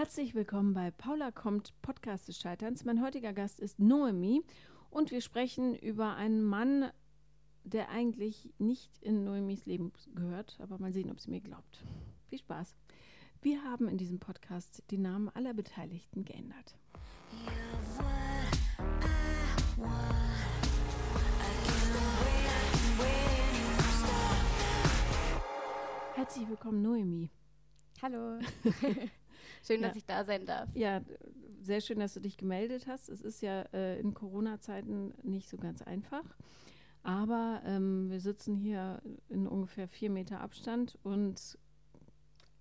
Herzlich willkommen bei Paula kommt, Podcast des Scheiterns. Mein heutiger Gast ist Noemi und wir sprechen über einen Mann, der eigentlich nicht in Noemis Leben gehört, aber mal sehen, ob sie mir glaubt. Viel Spaß. Wir haben in diesem Podcast die Namen aller Beteiligten geändert. Herzlich willkommen, Noemi. Hallo. schön, dass Ja. ich da sein darf. Ja, sehr schön, dass du dich gemeldet hast. Es ist ja äh, in Corona-Zeiten nicht so ganz einfach. Aber ähm, wir sitzen hier in ungefähr vier Meter Abstand und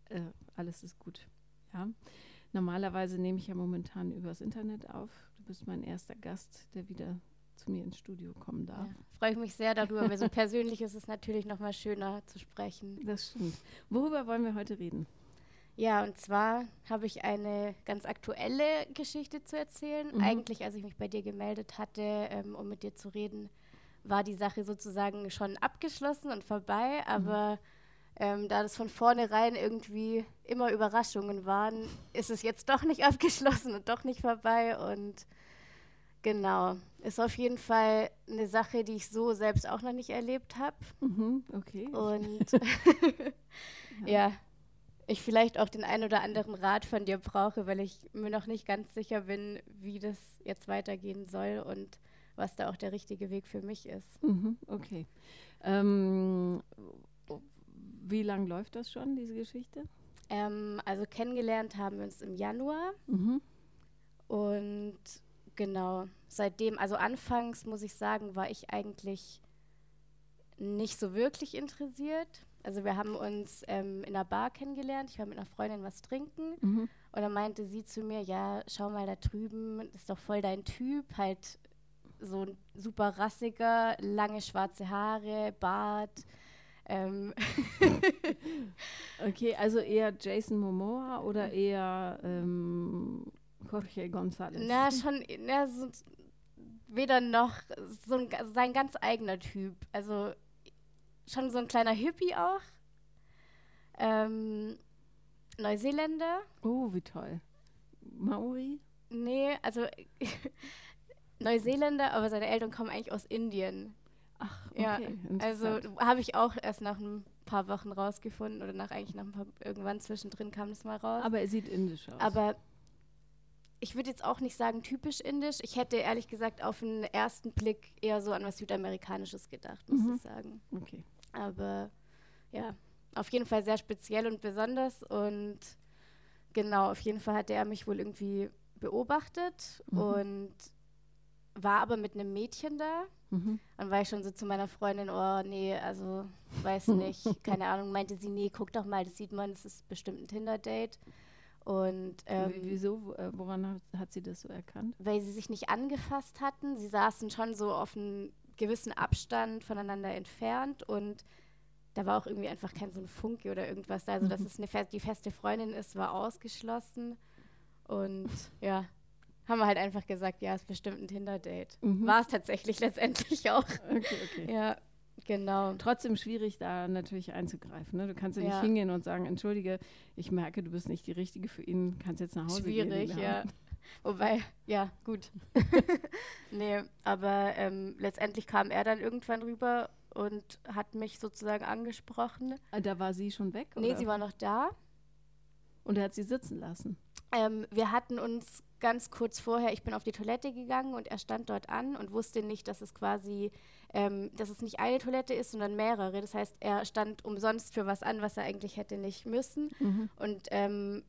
äh, alles ist gut. Ja. Normalerweise nehme ich ja momentan übers Internet auf. Du bist mein erster Gast, der wieder zu mir ins Studio kommen darf. Ja. Freue ich mich sehr darüber, weil so persönlich ist es natürlich noch mal schöner zu sprechen. Das stimmt. Worüber wollen wir heute reden? Ja, und zwar habe ich eine ganz aktuelle Geschichte zu erzählen. Mhm. Eigentlich, als ich mich bei dir gemeldet hatte, ähm, um mit dir zu reden, war die Sache sozusagen schon abgeschlossen und vorbei. Aber ähm, da das von vornherein irgendwie immer Überraschungen waren, ist es jetzt doch nicht abgeschlossen und doch nicht vorbei. Und genau, ist auf jeden Fall eine Sache, die ich so selbst auch noch nicht erlebt habe. Mhm, okay. Und ja, ich vielleicht auch den ein oder anderen Rat von dir brauche, weil ich mir noch nicht ganz sicher bin, wie das jetzt weitergehen soll und was da auch der richtige Weg für mich ist. Mhm, okay. Ähm, wie lange läuft das schon, diese Geschichte? Ähm, also kennengelernt haben wir uns im Januar Mhm. und genau, seitdem, also anfangs muss ich sagen, war ich eigentlich nicht so wirklich interessiert. Also wir haben uns ähm, in einer Bar kennengelernt, ich war mit einer Freundin was trinken Mhm. Und dann meinte sie zu mir, ja, schau mal da drüben, das ist doch voll dein Typ, halt so ein super rassiger, lange schwarze Haare, Bart. Ähm, Okay, also eher Jason Momoa oder eher ähm, Jorge González? na, schon, na, so, weder noch so ein, sein ganz eigener Typ. Also schon so ein kleiner Hippie auch. Ähm, Neuseeländer. Oh, wie toll. Maori? Nee, also Neuseeländer, aber seine Eltern kommen eigentlich aus Indien. Ach, Ja, okay. Also interessant. habe ich auch erst nach ein paar Wochen rausgefunden oder nach eigentlich nach ein paar, irgendwann zwischendrin kam das mal raus. Aber er sieht indisch aus. Aber ich würde jetzt auch nicht sagen typisch indisch. Ich hätte ehrlich gesagt auf den ersten Blick eher so an was Südamerikanisches gedacht, muss Mhm. ich sagen. Okay. Aber ja, auf jeden Fall sehr speziell und besonders und genau, auf jeden Fall hatte er mich wohl irgendwie beobachtet Mhm. und war aber mit einem Mädchen da. Mhm. Dann war ich schon so zu meiner Freundin, oh nee, also weiß nicht, keine Ahnung, meinte sie, nee, guck doch mal, das sieht man, das ist bestimmt ein Tinder-Date. Und ähm, Wie- Wieso? Äh, Woran hat, sie das so erkannt? weil sie sich nicht angefasst hatten, sie saßen schon so auf einem gewissen Abstand voneinander entfernt und da war auch irgendwie einfach kein so ein Funke oder irgendwas da. Also, dass Mhm. es eine fe die feste Freundin ist, war ausgeschlossen. Und ja, haben wir halt einfach gesagt, ja, ist bestimmt ein Tinder-Date. Mhm. War es tatsächlich letztendlich auch. Okay, okay. Ja, genau. Trotzdem schwierig, da natürlich einzugreifen. Ne? Du kannst ja nicht Ja. hingehen und sagen, entschuldige, ich merke, du bist nicht die Richtige für ihn, kannst jetzt nach Hause Schwierig, gehen. ja. Wobei, ja, gut. nee, aber ähm, letztendlich kam er dann irgendwann rüber und hat mich sozusagen angesprochen. Ah, Da war sie schon weg? Nee, oder? sie war noch da. Und er hat sie sitzen lassen. Ähm, wir hatten uns ganz kurz vorher, ich bin auf die Toilette gegangen und er stand dort an und wusste nicht, dass es quasi, ähm, dass es nicht eine Toilette ist, sondern mehrere. Das heißt, er stand umsonst für was an, was er eigentlich hätte nicht müssen. Mhm. Und ähm,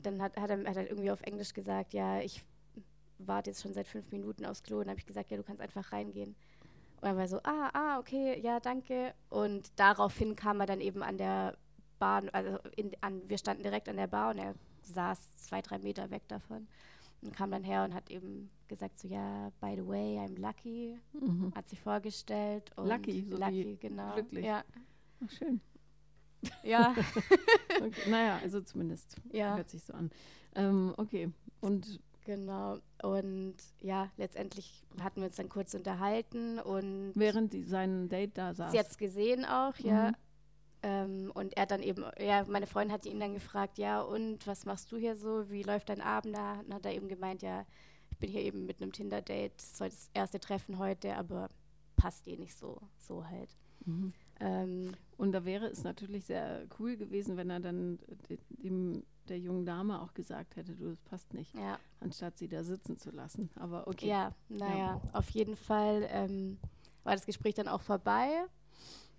dann hat, hat, er, hat er irgendwie auf Englisch gesagt, ja, ich warte jetzt schon seit fünf Minuten aufs Klo. Und dann habe ich gesagt, ja, du kannst einfach reingehen. Und er war so, ah, ah, okay, ja, danke. Und daraufhin kam er dann eben an der Bahn, also in, an, wir standen direkt an der Bar und er saß zwei, drei Meter weg davon. Und kam dann her und hat eben gesagt, so, ja, by the way, I'm lucky. Mhm. Hat sich vorgestellt. Und Lucky, so wie lucky, genau. glücklich. Ja, Ach, schön. Ja, Okay. naja, also zumindest. ja. Hört sich so an. Ähm, okay. Und Genau. Und ja, letztendlich hatten wir uns dann kurz unterhalten und während die, sein Date da saß. sie jetzt gesehen auch, ja. Mhm. Ähm, und er dann eben, ja, meine Freundin hat ihn dann gefragt, ja, und was machst du hier so? Wie läuft dein Abend da? Und hat er eben gemeint, ja, ich bin hier eben mit einem Tinder-Date, das das erste Treffen heute, aber passt eh nicht so, so halt. Mhm. Ähm, und da wäre es natürlich sehr cool gewesen, wenn er dann dem, der jungen Dame auch gesagt hätte, du, das passt nicht, ja. anstatt sie da sitzen zu lassen. Aber okay. Ja, naja, ja. auf jeden Fall ähm, war das Gespräch dann auch vorbei.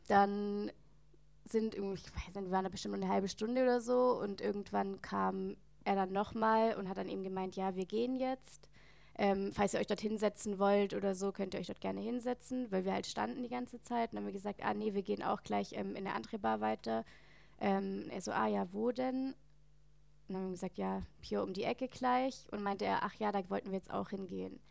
Dann sind irgendwie, ich weiß nicht, wir waren da bestimmt eine halbe Stunde oder so und irgendwann kam er dann nochmal und hat dann eben gemeint, ja, wir gehen jetzt. Ähm, falls ihr euch dort hinsetzen wollt oder so, könnt ihr euch dort gerne hinsetzen, weil wir halt standen die ganze Zeit. Und dann haben wir gesagt, ah nee, wir gehen auch gleich ähm, in eine andere Bar weiter. Ähm, er so, ah ja, wo denn? Und dann haben wir gesagt, ja, hier um die Ecke gleich. Und meinte er, ach ja, da wollten wir jetzt auch hingehen.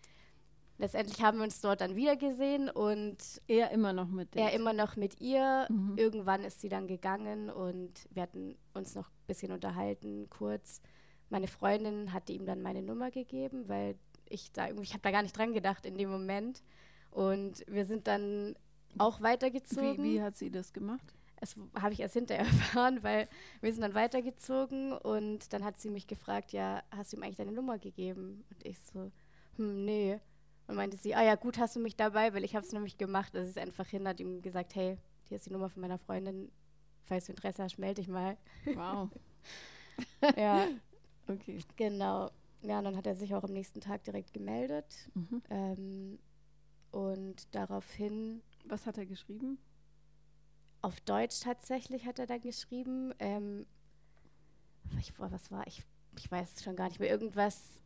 Letztendlich haben wir uns dort dann wieder gesehen und er immer noch mit Er immer noch mit ihr. Mhm. Irgendwann ist sie dann gegangen und wir hatten uns noch ein bisschen unterhalten, kurz. Meine Freundin hatte ihm dann meine Nummer gegeben, weil ich da irgendwie, ich habe da gar nicht dran gedacht in dem Moment. Und wir sind dann auch weitergezogen. Wie, wie hat sie das gemacht? Das habe ich erst hinterher erfahren, weil wir sind dann weitergezogen und dann hat sie mich gefragt, ja, hast du ihm eigentlich deine Nummer gegeben? Und ich so, hm, nee. Und meinte sie, ah ja, gut, hast du mich dabei, weil ich habe es nämlich gemacht. Also sie ist einfach hin, hat ihm gesagt, hey, hier ist die Nummer von meiner Freundin. Falls du Interesse hast, melde dich mal. Wow. ja. Okay. Genau. Ja, und dann hat er sich auch am nächsten Tag direkt gemeldet. Mhm. Ähm, und daraufhin. Was hat er geschrieben? Auf Deutsch tatsächlich hat er dann geschrieben. Ähm, ich, was war ich? Ich weiß es schon gar nicht mehr. Irgendwas,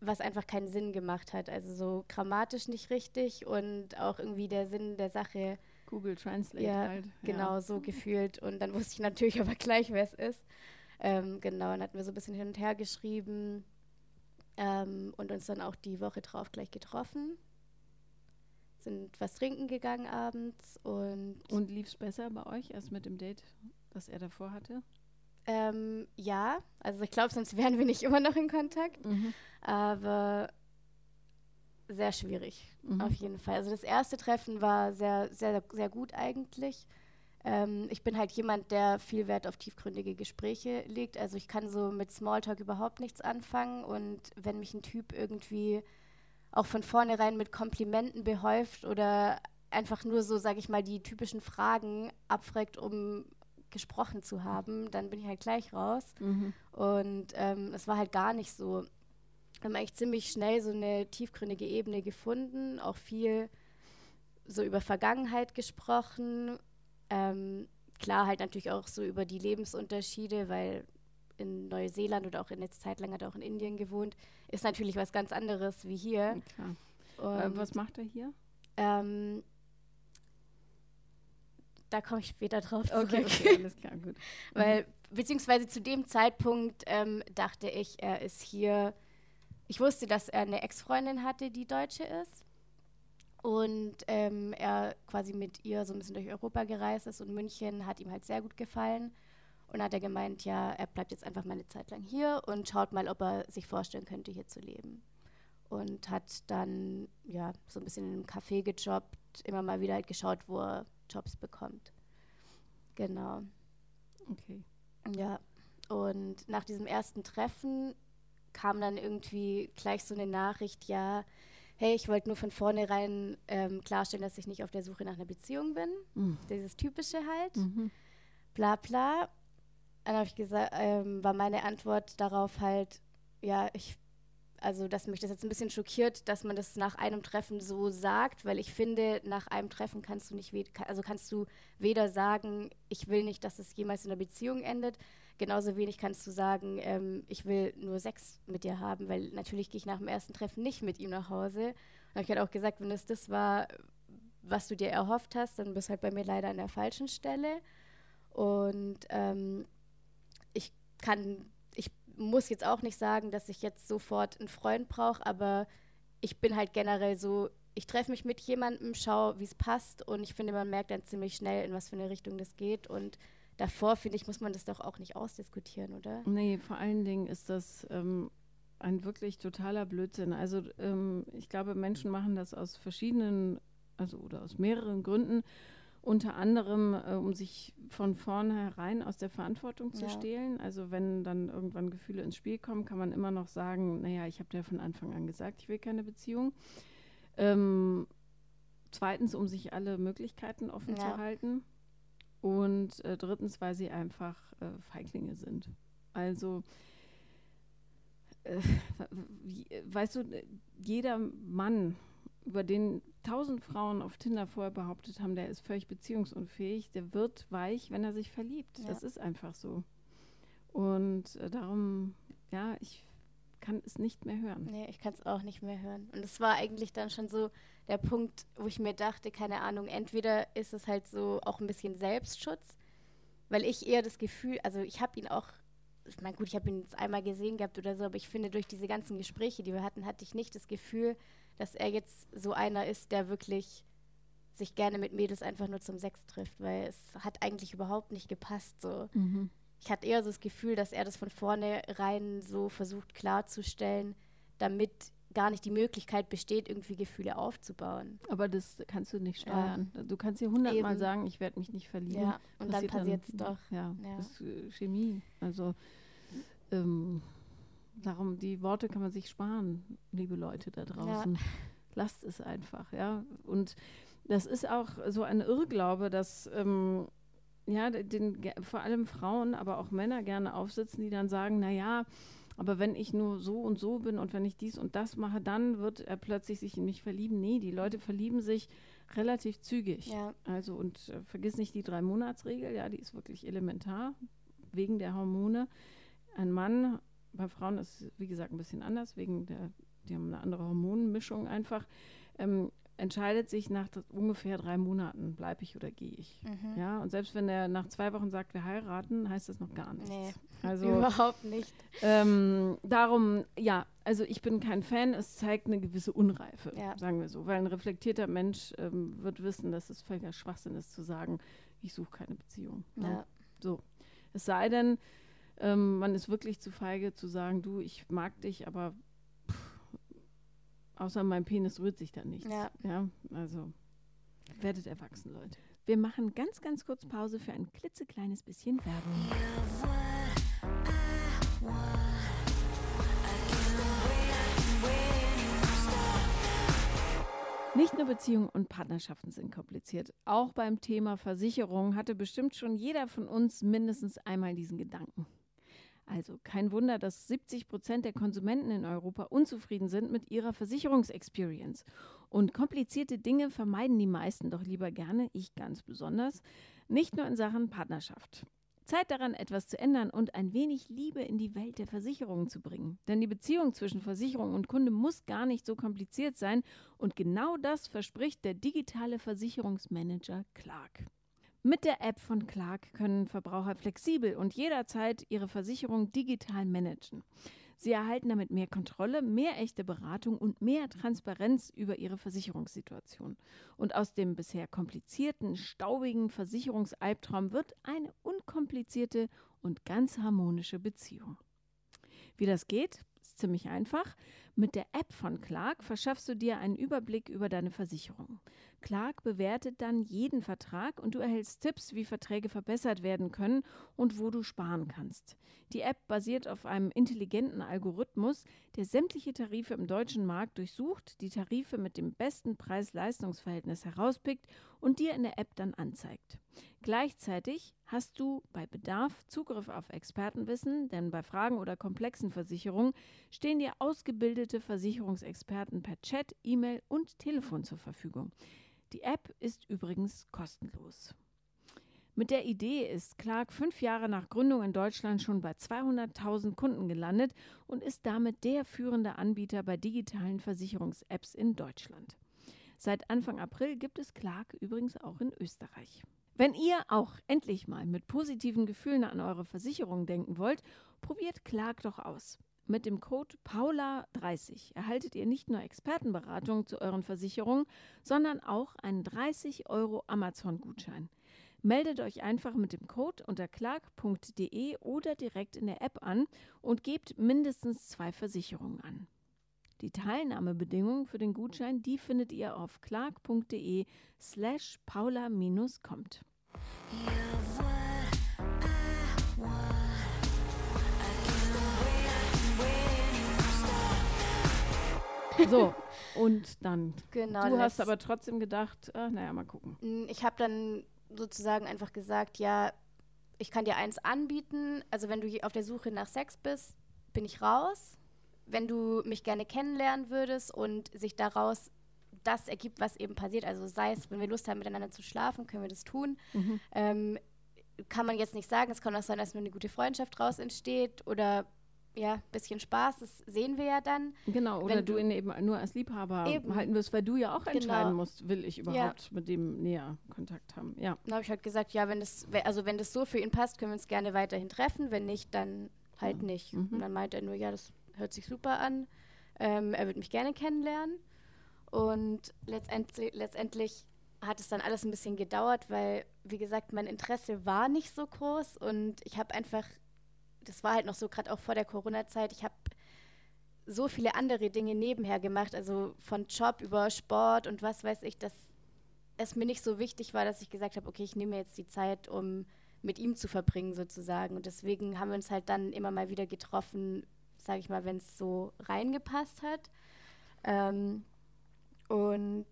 was einfach keinen Sinn gemacht hat. Also so grammatisch nicht richtig und auch irgendwie der Sinn der Sache. Google Translate ja, halt. Genau, ja. so gefühlt. Und dann wusste ich natürlich aber gleich, wer es ist. Ähm, genau, dann hatten wir so ein bisschen hin und her geschrieben. Ähm, und uns dann auch die Woche drauf gleich getroffen. Sind was trinken gegangen abends und. Und lief es besser bei euch als mit dem Date, das er davor hatte? Ähm, ja, also ich glaube, sonst wären wir nicht immer noch in Kontakt. Mhm. Aber sehr schwierig, mhm. auf jeden Fall. Also das erste Treffen war sehr, sehr, sehr gut eigentlich. Ähm, ich bin halt jemand, der viel Wert auf tiefgründige Gespräche legt. Also ich kann so mit Smalltalk überhaupt nichts anfangen. Und wenn mich ein Typ irgendwie auch von vornherein mit Komplimenten behäuft oder einfach nur so, sage ich mal, die typischen Fragen abfragt, um gesprochen zu haben, dann bin ich halt gleich raus. Mhm. Und ähm, es war halt gar nicht so. Wir haben eigentlich ziemlich schnell so eine tiefgründige Ebene gefunden, auch viel so über Vergangenheit gesprochen, ähm, klar, halt natürlich auch so über die Lebensunterschiede, weil in Neuseeland oder auch in letzter Zeit lang hat er auch in Indien gewohnt, ist natürlich was ganz anderes wie hier. Klar. Äh, was macht er hier? Ähm, da komme ich später drauf zurück. Okay, okay alles klar, gut. Weil, beziehungsweise zu dem Zeitpunkt ähm, dachte ich, er ist hier. Ich wusste, dass er eine Ex-Freundin hatte, die Deutsche ist und ähm, er quasi mit ihr so ein bisschen durch Europa gereist ist und München hat ihm halt sehr gut gefallen. Und hat er gemeint, ja, er bleibt jetzt einfach mal eine Zeit lang hier und schaut mal, ob er sich vorstellen könnte, hier zu leben. Und hat dann ja so ein bisschen in einem Café gejobbt, immer mal wieder halt geschaut, wo er Jobs bekommt. Genau. Okay. Ja. Und nach diesem ersten Treffen kam dann irgendwie gleich so eine Nachricht, ja, hey, ich wollte nur von vornherein ähm, klarstellen, dass ich nicht auf der Suche nach einer Beziehung bin. Mhm. Dieses Typische halt. Mhm. Bla bla. Dann habe ich gesagt, ähm, war meine Antwort darauf halt, ja, ich, also dass mich das jetzt ein bisschen schockiert, dass man das nach einem Treffen so sagt, weil ich finde, nach einem Treffen kannst du nicht, also kannst du weder sagen, ich will nicht, dass es jemals in einer Beziehung endet, Genauso wenig kannst du sagen, ähm, ich will nur Sex mit dir haben, weil natürlich gehe ich nach dem ersten Treffen nicht mit ihm nach Hause. Und ich halt auch gesagt, wenn es das war, was du dir erhofft hast, dann bist du halt bei mir leider an der falschen Stelle. Und ähm, ich kann, ich muss jetzt auch nicht sagen, dass ich jetzt sofort einen Freund brauche, aber ich bin halt generell so, ich treffe mich mit jemandem, schaue, wie es passt und ich finde, man merkt dann ziemlich schnell, in was für eine Richtung das geht und davor, finde ich, muss man das doch auch nicht ausdiskutieren, oder? Nee, vor allen Dingen ist das ähm, ein wirklich totaler Blödsinn. Also ähm, ich glaube, Menschen machen das aus verschiedenen, also oder aus mehreren Gründen. unter anderem, äh, um sich von vornherein aus der Verantwortung zu Ja. stehlen. Also wenn dann irgendwann Gefühle ins Spiel kommen, kann man immer noch sagen, naja, ich habe dir von Anfang an gesagt, ich will keine Beziehung. Ähm, zweitens, um sich alle Möglichkeiten offen Ja. zu halten. Und äh, drittens, weil sie einfach äh, Feiglinge sind. Also, äh, weißt du, äh, jeder Mann, über den tausend Frauen auf Tinder vorher behauptet haben, der ist völlig beziehungsunfähig, der wird weich, wenn er sich verliebt. Ja. Das ist einfach so. Und äh, darum, ja, ich kann es nicht mehr hören. Nee, ich kann es auch nicht mehr hören. Und es war eigentlich dann schon so der Punkt, wo ich mir dachte, keine Ahnung, entweder ist es halt so auch ein bisschen Selbstschutz, weil ich eher das Gefühl, also ich habe ihn auch, ich meine, gut, ich habe ihn jetzt einmal gesehen gehabt oder so, aber ich finde, durch diese ganzen Gespräche, die wir hatten, hatte ich nicht das Gefühl, dass er jetzt so einer ist, der wirklich sich gerne mit Mädels einfach nur zum Sex trifft, weil es hat eigentlich überhaupt nicht gepasst. So. Mhm. Ich hatte eher so das Gefühl, dass er das von vornherein so versucht klarzustellen, damit gar nicht die Möglichkeit besteht, irgendwie Gefühle aufzubauen. Aber das kannst du nicht Ja. steuern. Du kannst dir hundertmal sagen, ich werde mich nicht verlieben. Ja, und dann passiert es doch. Ja, Ja. das ist äh, Chemie. Also ähm, darum, die Worte kann man sich sparen, liebe Leute da draußen. Lasst es einfach, ja. Und das ist auch so ein Irrglaube, dass ähm, ja, den, vor allem Frauen, aber auch Männer gerne aufsitzen, die dann sagen, naja, aber wenn ich nur so und so bin und wenn ich dies und das mache, dann wird er plötzlich sich in mich verlieben. Nee, die Leute verlieben sich relativ zügig. Ja, Also und äh, vergiss nicht die Drei-Monats-Regel, ja, die ist wirklich elementar, wegen der Hormone. Ein Mann, bei Frauen ist es, wie gesagt, ein bisschen anders, wegen der, die haben eine andere Hormonmischung einfach, ähm, entscheidet sich nach ungefähr drei Monaten, bleibe ich oder gehe ich. mhm. Ja, und selbst wenn er nach zwei Wochen sagt, wir heiraten, heißt das noch gar nichts. Nee, Also überhaupt nicht. ähm, darum, ja, also ich bin kein Fan, es zeigt eine gewisse Unreife, Ja. sagen wir so. Weil ein reflektierter Mensch ähm, wird wissen, dass es völliger Schwachsinn ist zu sagen, ich suche keine Beziehung. ne? Ja. So. Es sei denn, ähm, man ist wirklich zu feige zu sagen, du, ich mag dich, aber außer mein Penis rührt sich da nichts. Ja. ja, also werdet erwachsen, Leute. Wir machen ganz, ganz kurz Pause für ein klitzekleines bisschen Werbung. Nicht nur Beziehungen und Partnerschaften sind kompliziert. Auch beim Thema Versicherung hatte bestimmt schon jeder von uns mindestens einmal diesen Gedanken. Also kein Wunder, dass 70 Prozent der Konsumenten in Europa unzufrieden sind mit ihrer Versicherungsexperience. Und komplizierte Dinge vermeiden die meisten doch lieber gerne, ich ganz besonders, nicht nur in Sachen Partnerschaft. Zeit daran, etwas zu ändern und ein wenig Liebe in die Welt der Versicherungen zu bringen. Denn die Beziehung zwischen Versicherung und Kunde muss gar nicht so kompliziert sein und genau das verspricht der digitale Versicherungsmanager Clark. Mit der App von Clark können Verbraucher flexibel und jederzeit ihre Versicherung digital managen. Sie erhalten damit mehr Kontrolle, mehr echte Beratung und mehr Transparenz über ihre Versicherungssituation. Und aus dem bisher komplizierten, staubigen Versicherungsalbtraum wird eine unkomplizierte und ganz harmonische Beziehung. Wie das geht, ist ziemlich einfach. Mit der App von Clark verschaffst du dir einen Überblick über deine Versicherung. Clark bewertet dann jeden Vertrag und du erhältst Tipps, wie Verträge verbessert werden können und wo du sparen kannst. Die App basiert auf einem intelligenten Algorithmus, der sämtliche Tarife im deutschen Markt durchsucht, die Tarife mit dem besten Preis-Leistungs-Verhältnis herauspickt und dir in der App dann anzeigt. Gleichzeitig hast du bei Bedarf Zugriff auf Expertenwissen, denn bei Fragen oder komplexen Versicherungen stehen dir ausgebildete Versicherungsexperten per Chat, E-Mail und Telefon zur Verfügung. Die App ist übrigens kostenlos. Mit der Idee ist Clark fünf Jahre nach Gründung in Deutschland schon bei 200.000 Kunden gelandet und ist damit der führende Anbieter bei digitalen Versicherungs-Apps in Deutschland. Seit Anfang April gibt es Clark übrigens auch in Österreich. Wenn ihr auch endlich mal mit positiven Gefühlen an eure Versicherung denken wollt, probiert Clark doch aus. Mit dem Code PAULA30 erhaltet ihr nicht nur Expertenberatung zu euren Versicherungen, sondern auch einen 30 Euro Amazon-Gutschein. Meldet euch einfach mit dem Code unter clark.de oder direkt in der App an und gebt mindestens zwei Versicherungen an. Die Teilnahmebedingungen für den Gutschein, die findet ihr auf clark.de slash paula-kommt. So, und dann. Genau. Du hast das- aber trotzdem gedacht, ah, naja, mal gucken. Mm, Ich habe dann sozusagen einfach gesagt, ja, ich kann dir eins anbieten. Also wenn du auf der Suche nach Sex bist, bin ich raus. Wenn du mich gerne kennenlernen würdest und sich daraus das ergibt, was eben passiert, also sei es, wenn wir Lust haben, miteinander zu schlafen, können wir das tun. Mhm. Ähm, kann man jetzt nicht sagen. Es kann auch sein, dass nur eine gute Freundschaft draus entsteht oder ja, ein bisschen Spaß. Das sehen wir ja dann. Genau, oder du du- ihn eben nur als Liebhaber Eben. halten wirst, weil du ja auch entscheiden Genau. musst, will ich überhaupt mit dem näher Kontakt haben. Ja. Dann habe ich halt gesagt, ja, wenn das, also wenn das so für ihn passt, können wir uns gerne weiterhin treffen. Wenn nicht, dann halt Ja. nicht. Mhm. Und dann meinte er nur, ja, das hört sich super an. Ähm, er würde mich gerne kennenlernen. Und letztendlich, letztendlich hat es dann alles ein bisschen gedauert, weil, wie gesagt, mein Interesse war nicht so groß und ich habe einfach, das war halt noch so gerade auch vor der Corona-Zeit, ich habe so viele andere Dinge nebenher gemacht, also von Job über Sport und was weiß ich, dass es mir nicht so wichtig war, dass ich gesagt habe, okay, ich nehme mir jetzt die Zeit, um mit ihm zu verbringen sozusagen. Und deswegen haben wir uns halt dann immer mal wieder getroffen, sage ich mal, wenn es so reingepasst hat. Ähm, und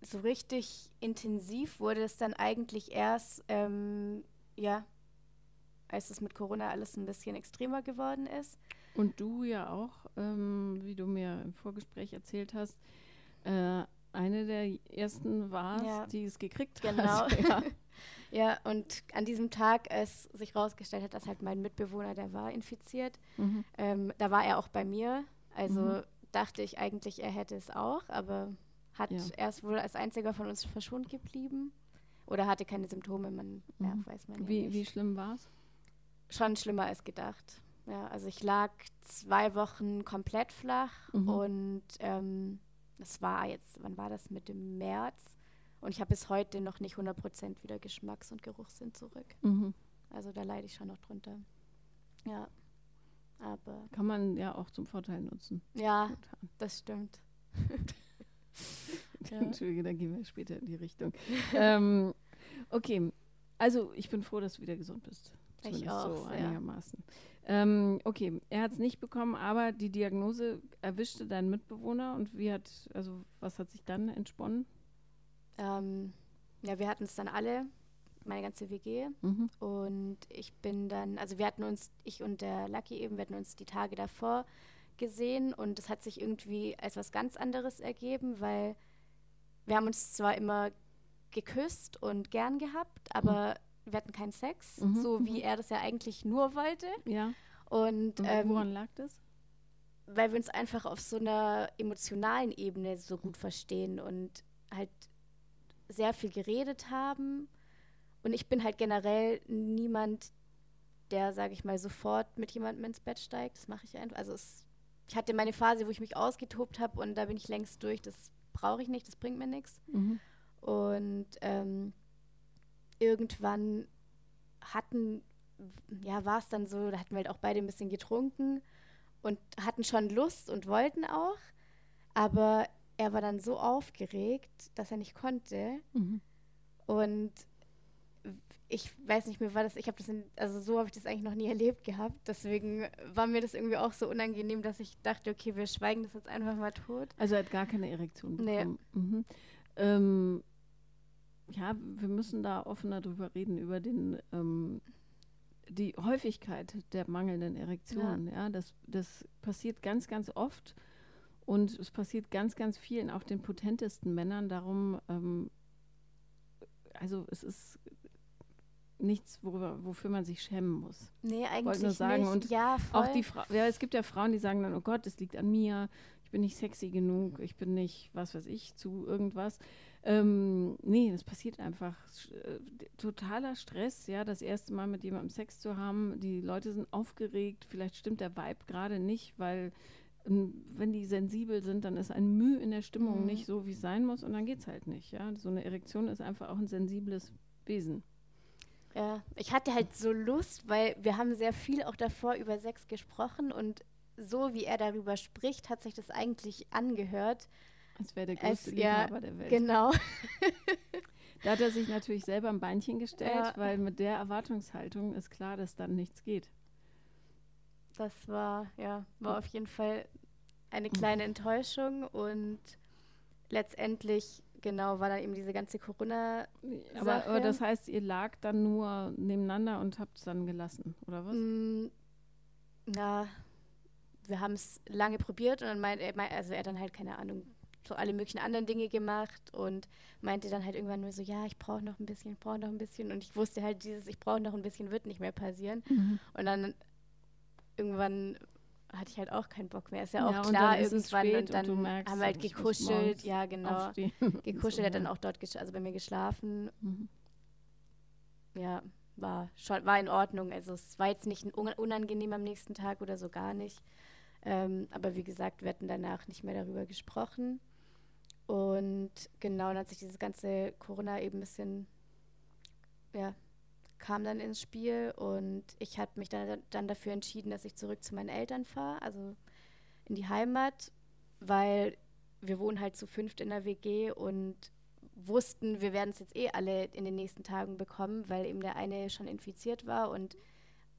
so richtig intensiv wurde es dann eigentlich erst, ähm, ja, als es mit Corona alles ein bisschen extremer geworden ist. Und du ja auch, ähm, wie du mir im Vorgespräch erzählt hast, äh, eine der ersten warst, Ja. die es gekriegt Genau. hat. Ja. Ja, und an diesem Tag, als sich rausgestellt hat, dass halt mein Mitbewohner, der war infiziert, Mhm. ähm, da war er auch bei mir. Also Mhm. dachte ich eigentlich, er hätte es auch, aber hat Ja. er ist wohl als einziger von uns verschont geblieben. Oder hatte keine Symptome, man ja, Mhm. weiß man ja Wie, nicht. wie schlimm war es? Schon schlimmer als gedacht. Ja, also ich lag zwei Wochen komplett flach Mhm. und ähm, es war jetzt, wann war das, Mitte März? Und ich habe bis heute noch nicht 100% wieder Geschmacks- und Geruchssinn zurück. Mhm. Also da leide ich schon noch drunter. Ja, aber Kann man ja auch zum Vorteil nutzen. ja, das stimmt. Ja. Entschuldige, da gehen wir später in die Richtung. ähm, okay, also ich bin froh, dass du wieder gesund bist. Ich Zumindest auch so einigermaßen. Ähm, okay, er hat es nicht bekommen, aber die Diagnose erwischte deinen Mitbewohner und wie hat, also was hat sich dann entsponnen? Ähm, ja, wir hatten es dann alle, meine ganze WG. Mhm. Und ich bin dann, also wir hatten uns, ich und der Lucky eben, wir hatten uns die Tage davor gesehen und es hat sich irgendwie als was ganz anderes ergeben, weil wir haben uns zwar immer geküsst und gern gehabt, aber wir hatten keinen Sex, Mhm, so mhm. wie er das ja eigentlich nur wollte. Ja, Und und ähm, woran lag das? weil wir uns einfach auf so einer emotionalen Ebene so gut verstehen und halt sehr viel geredet haben. Und ich bin halt generell niemand, der, sage ich mal, sofort mit jemandem ins Bett steigt. Das mache ich einfach. Also es, ich hatte meine Phase, wo ich mich ausgetobt habe und da bin ich längst durch. Das brauche ich nicht, das bringt mir nichts. Mhm. Und ähm, irgendwann hatten, ja, war es dann so, da hatten wir halt auch beide ein bisschen getrunken und hatten schon Lust und wollten auch. Aber er war dann so aufgeregt, dass er nicht konnte. Mhm. Und ich weiß nicht mehr, war das, ich habe das, in, also so habe ich das eigentlich noch nie erlebt gehabt. Deswegen war mir das irgendwie auch so unangenehm, dass ich dachte, okay, wir schweigen das jetzt einfach mal tot. Also er hat gar keine Erektion Nee. bekommen. Mhm. Ähm, ja, wir müssen da offener drüber reden, über den, ähm, die Häufigkeit der mangelnden Erektion. Ja. das, das passiert ganz, ganz oft und es passiert ganz, ganz vielen, auch den potentesten Männern. Darum, ähm, also es ist nichts, worüber, wofür man sich schämen muss. Nee, eigentlich Wollte nur sagen, nicht. und ja, voll. Auch die Frau, ja, es gibt ja Frauen, die sagen dann, oh Gott, es liegt an mir, ich bin nicht sexy genug, ich bin nicht, was weiß ich, zu irgendwas. Ähm, nee, das passiert einfach. Äh, totaler Stress, ja, das erste Mal mit jemandem Sex zu haben. Die Leute sind aufgeregt, vielleicht stimmt der Vibe gerade nicht, weil wenn die sensibel sind, dann ist ein Mühe in der Stimmung Mhm. nicht so, wie es sein muss und dann geht es halt nicht. Ja? So eine Erektion ist einfach auch ein sensibles Wesen. Ja, ich hatte halt so Lust, weil wir haben sehr viel auch davor über Sex gesprochen und so wie er darüber spricht, hat sich das eigentlich angehört. Als wäre der größte ja, Liebhaber der Welt. Genau. Da hat er sich natürlich selber ein Beinchen gestellt, Ja. weil mit der Erwartungshaltung ist klar, dass dann nichts geht. Das war, ja, war auf jeden Fall eine kleine Enttäuschung und letztendlich, genau, war dann eben diese ganze Corona- Aber, aber Sache. das heißt, ihr lag dann nur nebeneinander und habt es dann gelassen, oder was? Mm, Na, wir haben es lange probiert und dann meint er, also er hat dann halt, keine Ahnung, so alle möglichen anderen Dinge gemacht und meinte dann halt irgendwann nur so, ja, ich brauche noch ein bisschen, ich brauche noch ein bisschen und ich wusste halt, dieses ich brauche noch ein bisschen wird nicht mehr passieren Mhm. und dann irgendwann hatte ich halt auch keinen Bock mehr. Ist ja auch Ja, und klar irgendwann und dann und merkst, haben wir halt gekuschelt, ja genau, Aufstehen. gekuschelt, er hat dann auch dort, also bei mir geschlafen, Mhm. ja, war schon, war in Ordnung. Also es war jetzt nicht unangenehm am nächsten Tag oder so gar nicht. Ähm, aber wie gesagt, wir hatten danach nicht mehr darüber gesprochen. Und genau, dann hat sich dieses ganze Corona eben ein bisschen, ja, kam dann ins Spiel und ich habe mich dann, dann dafür entschieden, dass ich zurück zu meinen Eltern fahre, also in die Heimat, weil wir wohnen halt zu fünft in der WG und wussten, wir werden es jetzt eh alle in den nächsten Tagen bekommen, weil eben der eine schon infiziert war und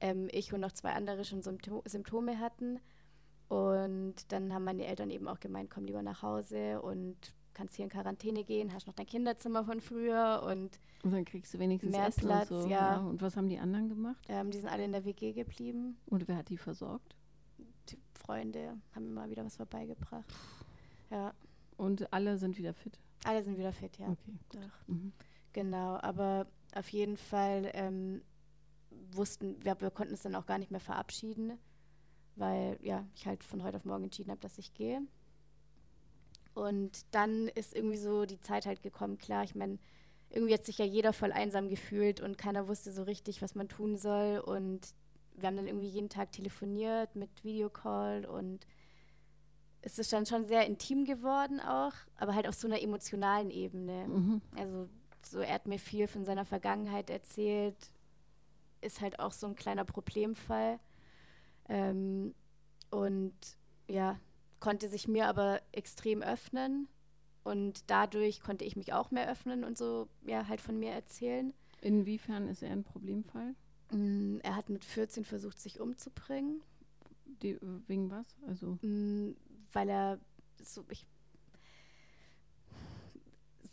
ähm, ich und noch zwei andere schon Sympto Symptome hatten. Und dann haben meine Eltern eben auch gemeint, komm lieber nach Hause und kannst hier in Quarantäne gehen, hast noch dein Kinderzimmer von früher und Und dann kriegst du wenigstens Mehr Essen Platz, und so. ja. Und was haben die anderen gemacht? ähm, die sind alle in der WG geblieben. Und wer hat die versorgt? Die Freunde haben immer wieder was vorbeigebracht. Ja, Und alle sind wieder fit. alle sind wieder fit, ja. Okay. Doch. Mhm. Genau, aber auf jeden Fall ähm, wussten, wir, wir konnten es dann auch gar nicht mehr verabschieden, weil ja, ich halt von heute auf morgen entschieden habe, dass ich gehe. Und dann ist irgendwie so die Zeit halt gekommen, klar, ich meine, irgendwie hat sich ja jeder voll einsam gefühlt und keiner wusste so richtig, was man tun soll. Und wir haben dann irgendwie jeden Tag telefoniert mit Videocall und es ist dann schon sehr intim geworden auch, aber halt auf so einer emotionalen Ebene. Mhm. Also so, er hat mir viel von seiner Vergangenheit erzählt, ist halt auch so ein kleiner Problemfall. Ähm, und ja, konnte sich mir aber extrem öffnen. Und dadurch konnte ich mich auch mehr öffnen und so, ja, halt von mir erzählen. Inwiefern ist er ein Problemfall? Mm, Er hat mit 14 versucht, sich umzubringen, Die, wegen was? Also, mm, weil er so, ich,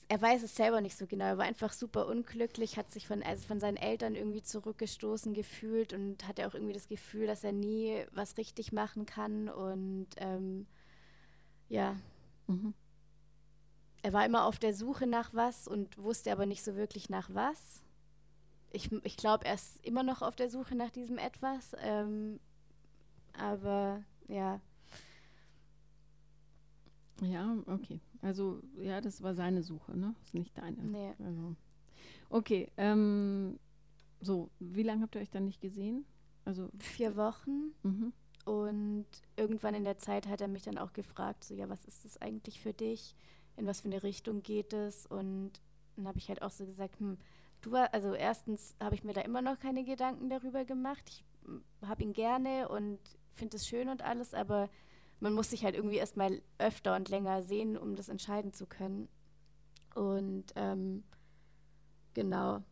er weiß es selber nicht so genau. Er war einfach super unglücklich, hat sich von, also von seinen Eltern irgendwie zurückgestoßen gefühlt und hatte auch irgendwie das Gefühl, dass er nie was richtig machen kann. Und ähm, ja, mhm. er war immer auf der Suche nach was und wusste aber nicht so wirklich nach was. Ich, ich glaube, er ist immer noch auf der Suche nach diesem Etwas. Ähm, aber ja, ja, okay. Also, ja, das war seine Suche, ne? Ist nicht deine. nee. Also, okay. Ähm, so, wie lange habt ihr euch dann nicht gesehen? Also, Vier Wochen. mhm. Und irgendwann in der Zeit hat er mich dann auch gefragt, so ja, was ist das eigentlich für dich? In was für eine Richtung geht es? Und dann habe ich halt auch so gesagt, hm, du war, also erstens habe ich mir da immer noch keine Gedanken darüber gemacht. Ich habe ihn gerne und finde es schön und alles, aber man muss sich halt irgendwie erstmal öfter und länger sehen, um das entscheiden zu können. Und ähm, genau,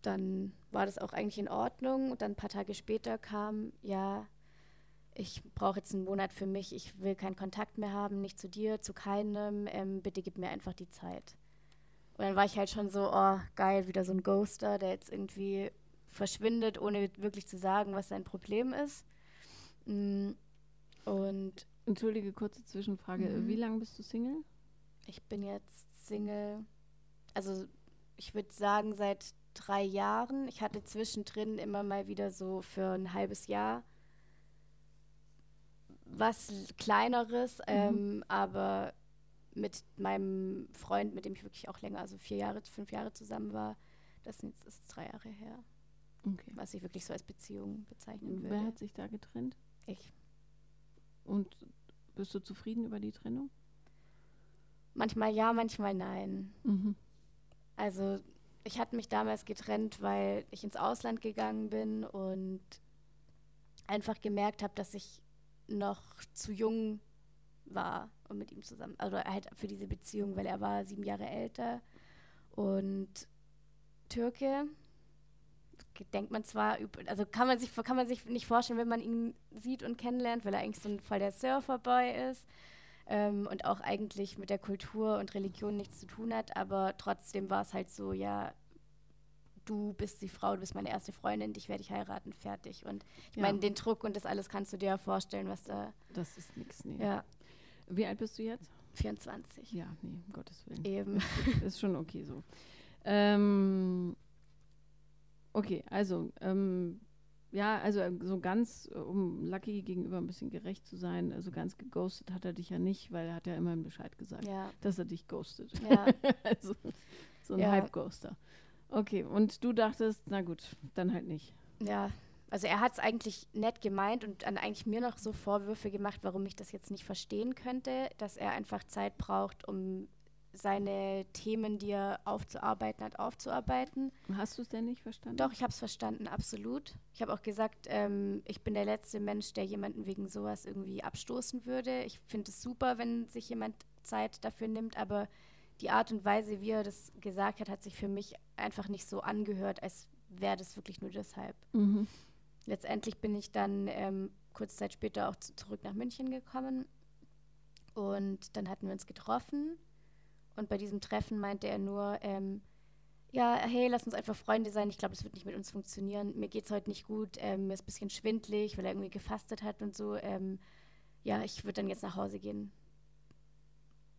dann war das auch eigentlich in Ordnung. Und dann ein paar Tage später kam, ja, ich brauche jetzt einen Monat für mich, ich will keinen Kontakt mehr haben, nicht zu dir, zu keinem, ähm, bitte gib mir einfach die Zeit. Und dann war ich halt schon so, oh, geil, wieder so ein Ghoster, der jetzt irgendwie verschwindet, ohne wirklich zu sagen, was sein Problem ist. Mm, Und Entschuldige, kurze Zwischenfrage. Mhm. Wie lange bist du Single? ich bin jetzt Single, also ich würde sagen seit drei Jahren. Ich hatte zwischendrin immer mal wieder so für ein halbes Jahr was kleineres, ähm, aber mit meinem Freund, mit dem ich wirklich auch länger, also vier Jahre, fünf Jahre zusammen war, das sind jetzt ist drei Jahre her, Okay. was ich wirklich so als Beziehung bezeichnen Wer würde. hat sich da getrennt? Ich. Und bist du zufrieden über die Trennung? Manchmal ja, manchmal nein. Mhm. Also ich hatte mich damals getrennt, weil ich ins Ausland gegangen bin und einfach gemerkt habe, dass ich noch zu jung war, um mit ihm zusammen, also halt für diese Beziehung, weil er war sieben Jahre älter und Türke. Denkt man zwar, also kann man sich kann man sich nicht vorstellen, wenn man ihn sieht und kennenlernt, weil er eigentlich so ein voll der Surferboy ist ähm, und auch eigentlich mit der Kultur und Religion nichts zu tun hat, aber trotzdem war es halt so, ja, du bist die Frau, du bist meine erste Freundin, dich werde ich heiraten, fertig. Und ich ja. meine, den Druck und das alles kannst du dir ja vorstellen, was da. Das ist nichts, nee. Ja. Wie alt bist du jetzt? 24. Ja, nee, um Gottes Willen. Eben. Ist, ist schon okay so. Ähm, okay, also, ähm, ja, also äh, so ganz, äh, um Lucky gegenüber ein bisschen gerecht zu sein, also ganz geghostet hat er dich ja nicht, weil er hat ja immerhin Bescheid gesagt, ja. dass er dich ghostet. Ja. also so ein ja. Halbghoster. Okay, und du dachtest, na gut, dann halt nicht. Ja, also er hat es eigentlich nett gemeint und dann eigentlich mir noch so Vorwürfe gemacht, warum ich das jetzt nicht verstehen könnte, dass er einfach Zeit braucht, um seine Themen, die er aufzuarbeiten hat, aufzuarbeiten. Hast du es denn nicht verstanden? Doch, ich habe es verstanden, absolut. Ich habe auch gesagt, ähm, ich bin der letzte Mensch, der jemanden wegen sowas irgendwie abstoßen würde. Ich finde es super, wenn sich jemand Zeit dafür nimmt, aber die Art und Weise, wie er das gesagt hat, hat sich für mich einfach nicht so angehört, als wäre das wirklich nur deshalb. Mhm. Letztendlich bin ich dann ähm, kurze Zeit später auch zu, zurück nach München gekommen und dann hatten wir uns getroffen und bei diesem Treffen meinte er nur, ähm, ja, hey, lass uns einfach Freunde sein. Ich glaube, das wird nicht mit uns funktionieren. Mir geht es heute nicht gut. Ähm, mir ist ein bisschen schwindlig, weil er irgendwie gefastet hat und so. Ähm, ja, ich würde dann jetzt nach Hause gehen.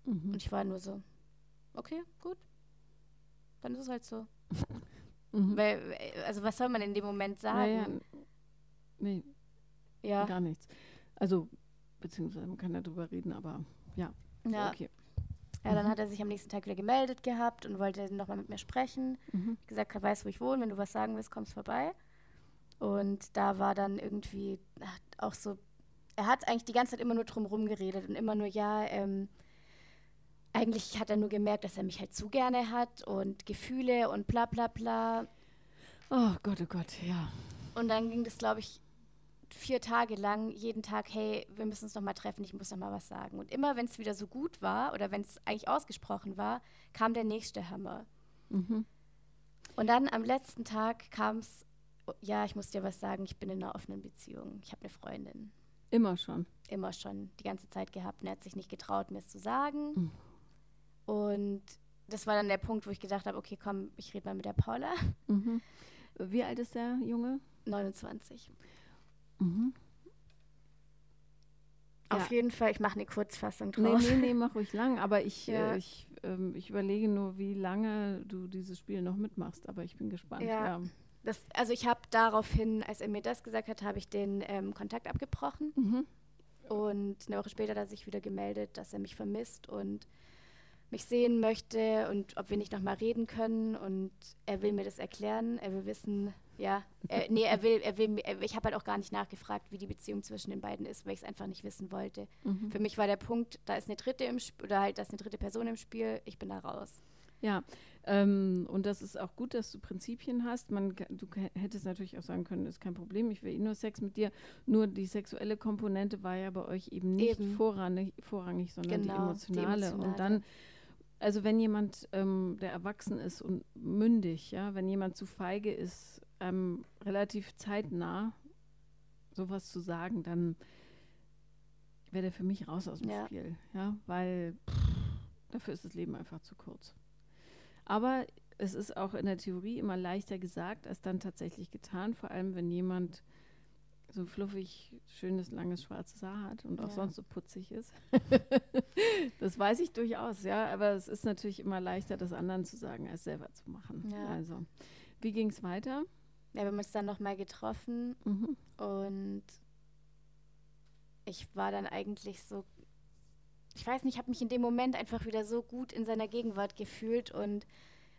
Mhm. Und ich war nur so, okay, gut. Dann ist es halt so. mhm. Weil, also was soll man in dem Moment sagen? Ja, ja. Nee. Ja. Gar nichts. Also, beziehungsweise man kann ja drüber reden, aber ja. Ja. Okay. Ja, dann mhm. hat er sich am nächsten Tag wieder gemeldet gehabt und wollte nochmal mit mir sprechen. Mhm. Gesagt, er weiß, wo ich wohne, wenn du was sagen willst, kommst vorbei. Und da war dann irgendwie auch so, er hat eigentlich die ganze Zeit immer nur drum geredet und immer nur, ja, ähm, eigentlich hat er nur gemerkt, dass er mich halt zu gerne hat und Gefühle und bla bla bla. Oh Gott, oh Gott, ja. Und dann ging das, glaube ich, vier Tage lang jeden Tag, hey, wir müssen uns noch mal treffen, ich muss noch mal was sagen. Und immer, wenn es wieder so gut war oder wenn es eigentlich ausgesprochen war, kam der nächste Hammer. Mhm. Und dann am letzten Tag kam es, ja, ich muss dir was sagen, ich bin in einer offenen Beziehung. Ich habe eine Freundin. Immer schon? Immer schon, die ganze Zeit gehabt. Und er hat sich nicht getraut, mir es zu sagen. Und das war dann der Punkt, wo ich gedacht habe, okay, komm, ich rede mal mit der Paula. Mhm. Wie alt ist der Junge? 29. Mhm. Auf ja. jeden Fall, ich mache eine Kurzfassung drauf. Nee, nee, nee, mach ruhig lang. Aber ich, ja. äh, ich, ähm, ich überlege nur, wie lange du dieses Spiel noch mitmachst. Aber ich bin gespannt. Ja. ja. Das, also ich habe daraufhin, als er mir das gesagt hat, habe ich den ähm, Kontakt abgebrochen. Mhm. Und eine Woche später hat er sich wieder gemeldet, dass er mich vermisst und mich sehen möchte und ob wir nicht nochmal reden können. Und er will mir das erklären. Er will wissen, ja, er, nee, er will, er will, er, ich habe halt auch gar nicht nachgefragt, wie die Beziehung zwischen den beiden ist, weil ich es einfach nicht wissen wollte. Mhm. Für mich war der Punkt, da ist eine dritte im Spiel, oder halt, da ist eine dritte Person im Spiel, ich bin da raus. Ja, ähm, und das ist auch gut, dass du Prinzipien hast. Man, du hättest natürlich auch sagen können, ist kein Problem, ich will eh nur Sex mit dir. Nur die sexuelle Komponente war ja bei euch eben nicht eben. Vorrangig, vorrangig, sondern genau, die, emotionale. die emotionale. Und dann also wenn jemand, ähm, der erwachsen ist und mündig, ja, wenn jemand zu feige ist, ähm, relativ zeitnah sowas zu sagen, dann wäre der für mich raus aus dem ja. Spiel, ja, weil pff, dafür ist das Leben einfach zu kurz. Aber es ist auch in der Theorie immer leichter gesagt als dann tatsächlich getan, vor allem wenn jemand so fluffig, schönes, langes, schwarzes Haar hat und auch ja. sonst so putzig ist. das weiß ich durchaus, ja. Aber es ist natürlich immer leichter, das anderen zu sagen, als selber zu machen. Ja. Also, wie ging es weiter? Ja, wir haben uns dann nochmal getroffen mhm. und ich war dann eigentlich so, ich weiß nicht, ich habe mich in dem Moment einfach wieder so gut in seiner Gegenwart gefühlt und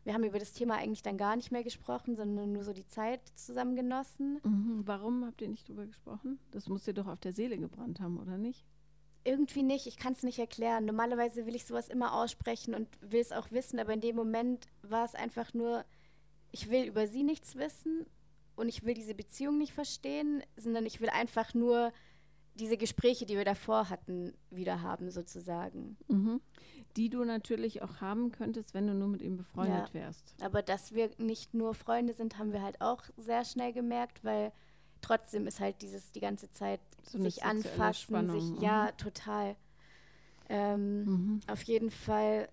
wir haben über das Thema eigentlich dann gar nicht mehr gesprochen, sondern nur so die Zeit zusammen genossen. Mhm. Warum habt ihr nicht drüber gesprochen? Das muss dir doch auf der Seele gebrannt haben, oder nicht? Irgendwie nicht, ich kann es nicht erklären. Normalerweise will ich sowas immer aussprechen und will es auch wissen, aber in dem Moment war es einfach nur, ich will über sie nichts wissen und ich will diese Beziehung nicht verstehen, sondern ich will einfach nur diese Gespräche, die wir davor hatten, wieder haben, sozusagen. Mhm. Die du natürlich auch haben könntest, wenn du nur mit ihm befreundet Ja. wärst. Aber dass wir nicht nur Freunde sind, haben wir halt auch sehr schnell gemerkt, weil trotzdem ist halt dieses die ganze Zeit So sich anfassen, Spannung, sich mhm. ja total. Ähm, Mhm. Auf jeden Fall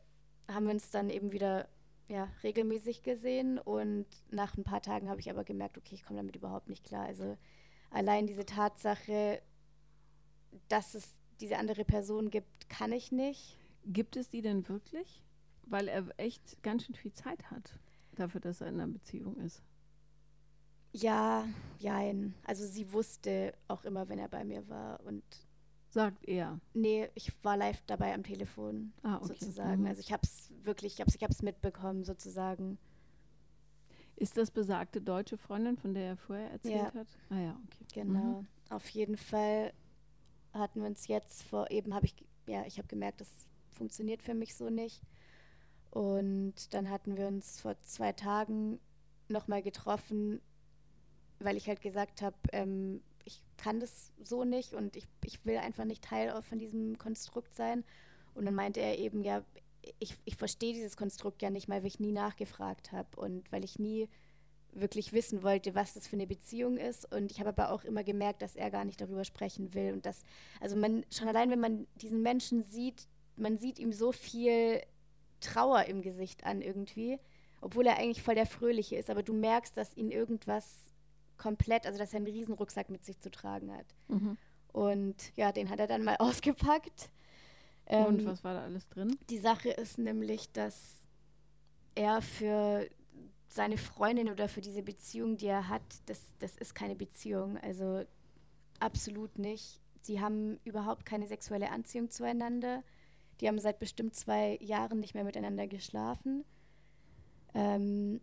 haben wir uns dann eben wieder ja, regelmäßig gesehen und nach ein paar Tagen habe ich aber gemerkt, okay, ich komme damit überhaupt nicht klar. Also allein diese Tatsache, dass es diese andere Person gibt, kann ich nicht. Gibt es die denn wirklich? Weil er echt ganz schön viel Zeit hat dafür, dass er in einer Beziehung ist. Ja, jein. Also sie wusste auch immer, wenn er bei mir war und Sagt er. nee, ich war live dabei am Telefon Ah, okay. sozusagen. Mhm. Also ich habe es wirklich, ich habe es ich hab's mitbekommen sozusagen. Ist das besagte deutsche Freundin, von der er vorher erzählt Ja. hat? Ah ja, okay. Genau. Mhm. Auf jeden Fall hatten wir uns jetzt vor, eben habe ich, ja, ich habe gemerkt, das funktioniert für mich so nicht. Und dann hatten wir uns vor zwei Tagen nochmal getroffen, weil ich halt gesagt habe, ähm, ich kann das so nicht und ich, ich will einfach nicht Teil von diesem Konstrukt sein. Und dann meinte er eben, ja, ich, ich verstehe dieses Konstrukt ja nicht mal, weil ich nie nachgefragt habe und weil ich nie wirklich wissen wollte, was das für eine Beziehung ist. Und ich habe aber auch immer gemerkt, dass er gar nicht darüber sprechen will. Und das, also man, schon allein, wenn man diesen Menschen sieht, man sieht ihm so viel Trauer im Gesicht an irgendwie, obwohl er eigentlich voll der Fröhliche ist. Aber du merkst, dass ihn irgendwas komplett, also dass er einen Riesenrucksack mit sich zu tragen hat. Mhm. Und ja, den hat er dann mal ausgepackt. Und Ähm, was war da alles drin? die Sache ist nämlich, dass er für seine Freundin oder für diese Beziehung, die er hat, das, das ist keine Beziehung. Also absolut nicht. Sie haben überhaupt keine sexuelle Anziehung zueinander. Die haben seit bestimmt zwei Jahren nicht mehr miteinander geschlafen. Ähm,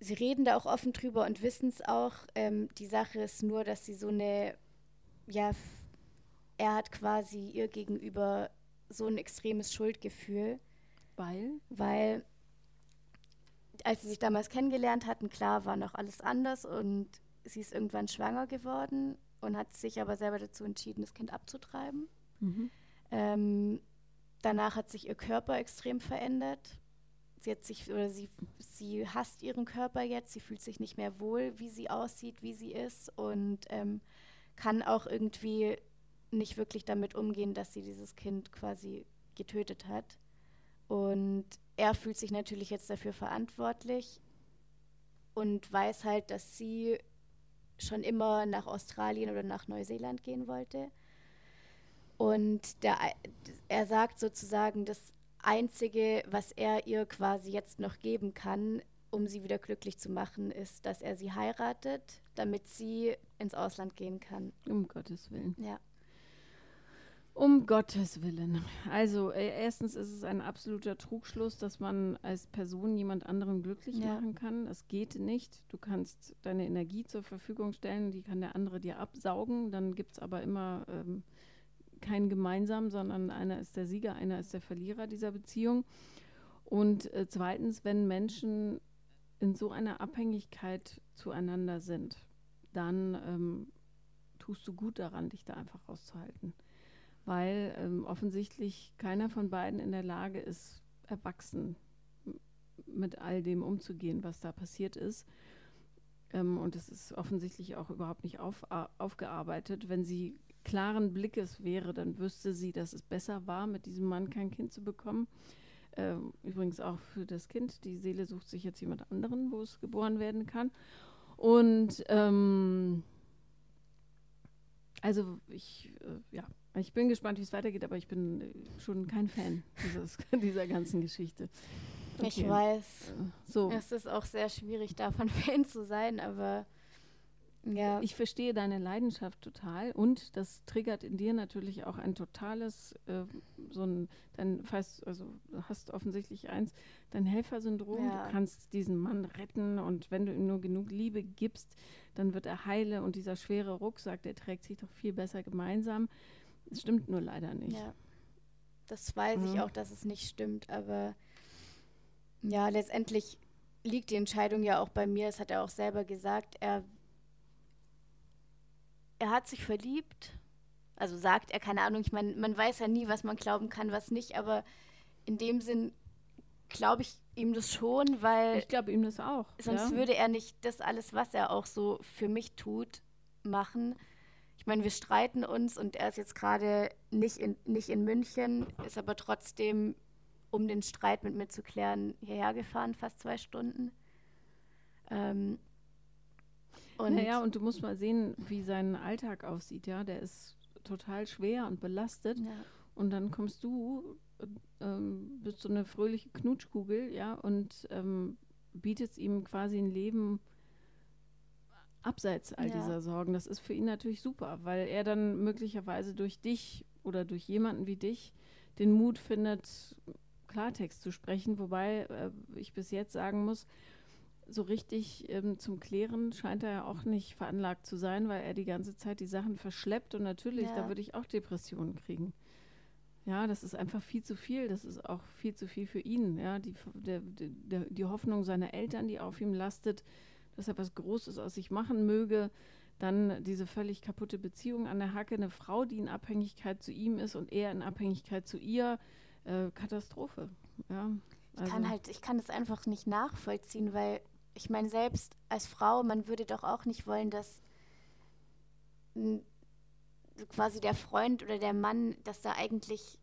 sie reden da auch offen drüber und wissen es auch. Ähm, die Sache ist nur, dass sie so eine, ja, er hat quasi ihr gegenüber so ein extremes Schuldgefühl, Weil? weil als sie sich damals kennengelernt hatten, klar war noch alles anders und sie ist irgendwann schwanger geworden und hat sich aber selber dazu entschieden, das Kind abzutreiben. Mhm. Ähm, danach hat sich ihr Körper extrem verändert. Sie hat sich oder sie, sie hasst ihren Körper jetzt, sie fühlt sich nicht mehr wohl, wie sie aussieht, wie sie ist und ähm, kann auch irgendwie nicht wirklich damit umgehen, dass sie dieses Kind quasi getötet hat. Und er fühlt sich natürlich jetzt dafür verantwortlich und weiß halt, dass sie schon immer nach Australien oder nach Neuseeland gehen wollte. Und der, er sagt sozusagen, das Einzige, was er ihr quasi jetzt noch geben kann, um sie wieder glücklich zu machen, ist, dass er sie heiratet, damit sie ins Ausland gehen kann. Um Gottes Willen. Ja. Um Gottes Willen. Also, äh, erstens ist es ein absoluter Trugschluss, dass man als Person jemand anderen glücklich Ja. machen kann. Es geht nicht. Du kannst deine Energie zur Verfügung stellen, die kann der andere dir absaugen. Dann gibt es aber immer ähm, kein Gemeinsam, sondern einer ist der Sieger, einer ist der Verlierer dieser Beziehung. Und äh, zweitens, wenn Menschen in so einer Abhängigkeit zueinander sind, dann ähm, tust du gut daran, dich da einfach rauszuhalten weil ähm, offensichtlich keiner von beiden in der Lage ist, erwachsen mit all dem umzugehen, was da passiert ist. Ähm, und es ist offensichtlich auch überhaupt nicht auf, aufgearbeitet. Wenn sie klaren Blickes wäre, dann wüsste sie, dass es besser war, mit diesem Mann kein Kind zu bekommen. Ähm, übrigens auch für das Kind. Die Seele sucht sich jetzt jemand anderen, wo es geboren werden kann. Und ähm, also ich, äh, ja, ich bin gespannt, wie es weitergeht, aber ich bin äh, schon kein Fan dieses, dieser ganzen Geschichte. Ich Okay. weiß. Äh, So, Es ist auch sehr schwierig, davon Fan zu sein, aber ja. ich verstehe deine Leidenschaft total und das triggert in dir natürlich auch ein totales, äh, so ein, dein, falls, also hast offensichtlich eins, dein Helfersyndrom. Ja. Du kannst diesen Mann retten und wenn du ihm nur genug Liebe gibst, dann wird er heile und dieser schwere Rucksack, der trägt sich doch viel besser gemeinsam. Es stimmt nur leider nicht. Ja. Das weiß ich Mhm. auch, dass es nicht stimmt, aber ja, letztendlich liegt die Entscheidung ja auch bei mir. Das hat er auch selber gesagt. Er er hat sich verliebt. Also sagt er, keine Ahnung, ich meine, man weiß ja nie, was man glauben kann, was nicht, aber in dem Sinn glaube ich ihm das schon, weil. Ich glaube ihm das auch. Sonst ja. würde er nicht das alles, was er auch so für mich tut, machen. Ich meine, wir streiten uns und er ist jetzt gerade nicht in, nicht in München, ist aber trotzdem, um den Streit mit mir zu klären, hierher gefahren, fast zwei Stunden. Ähm, und naja, und du musst mal sehen, wie sein Alltag aussieht, ja. Der ist total schwer und belastet. Ja. Und dann kommst du, ähm, bist so eine fröhliche Knutschkugel, ja, und ähm, bietest ihm quasi ein Leben abseits all ja. dieser Sorgen. Das ist für ihn natürlich super, weil er dann möglicherweise durch dich oder durch jemanden wie dich den Mut findet, Klartext zu sprechen. Wobei äh, ich bis jetzt sagen muss, so richtig ähm, zum Klären scheint er ja auch nicht veranlagt zu sein, weil er die ganze Zeit die Sachen verschleppt und natürlich, ja. da würde ich auch Depressionen kriegen. Ja, das ist einfach viel zu viel. Das ist auch viel zu viel für ihn. Ja, die, der, der, die Hoffnung seiner Eltern, die auf ihm lastet, dass er was Großes aus sich machen möge. Dann diese völlig kaputte Beziehung an der Hacke, eine Frau, die in Abhängigkeit zu ihm ist und er in Abhängigkeit zu ihr. Äh, Katastrophe. Ja, also. Ich kann halt, ich kann das einfach nicht nachvollziehen, weil ich meine, selbst als Frau, man würde doch auch nicht wollen, dass quasi der Freund oder der Mann, dass da eigentlich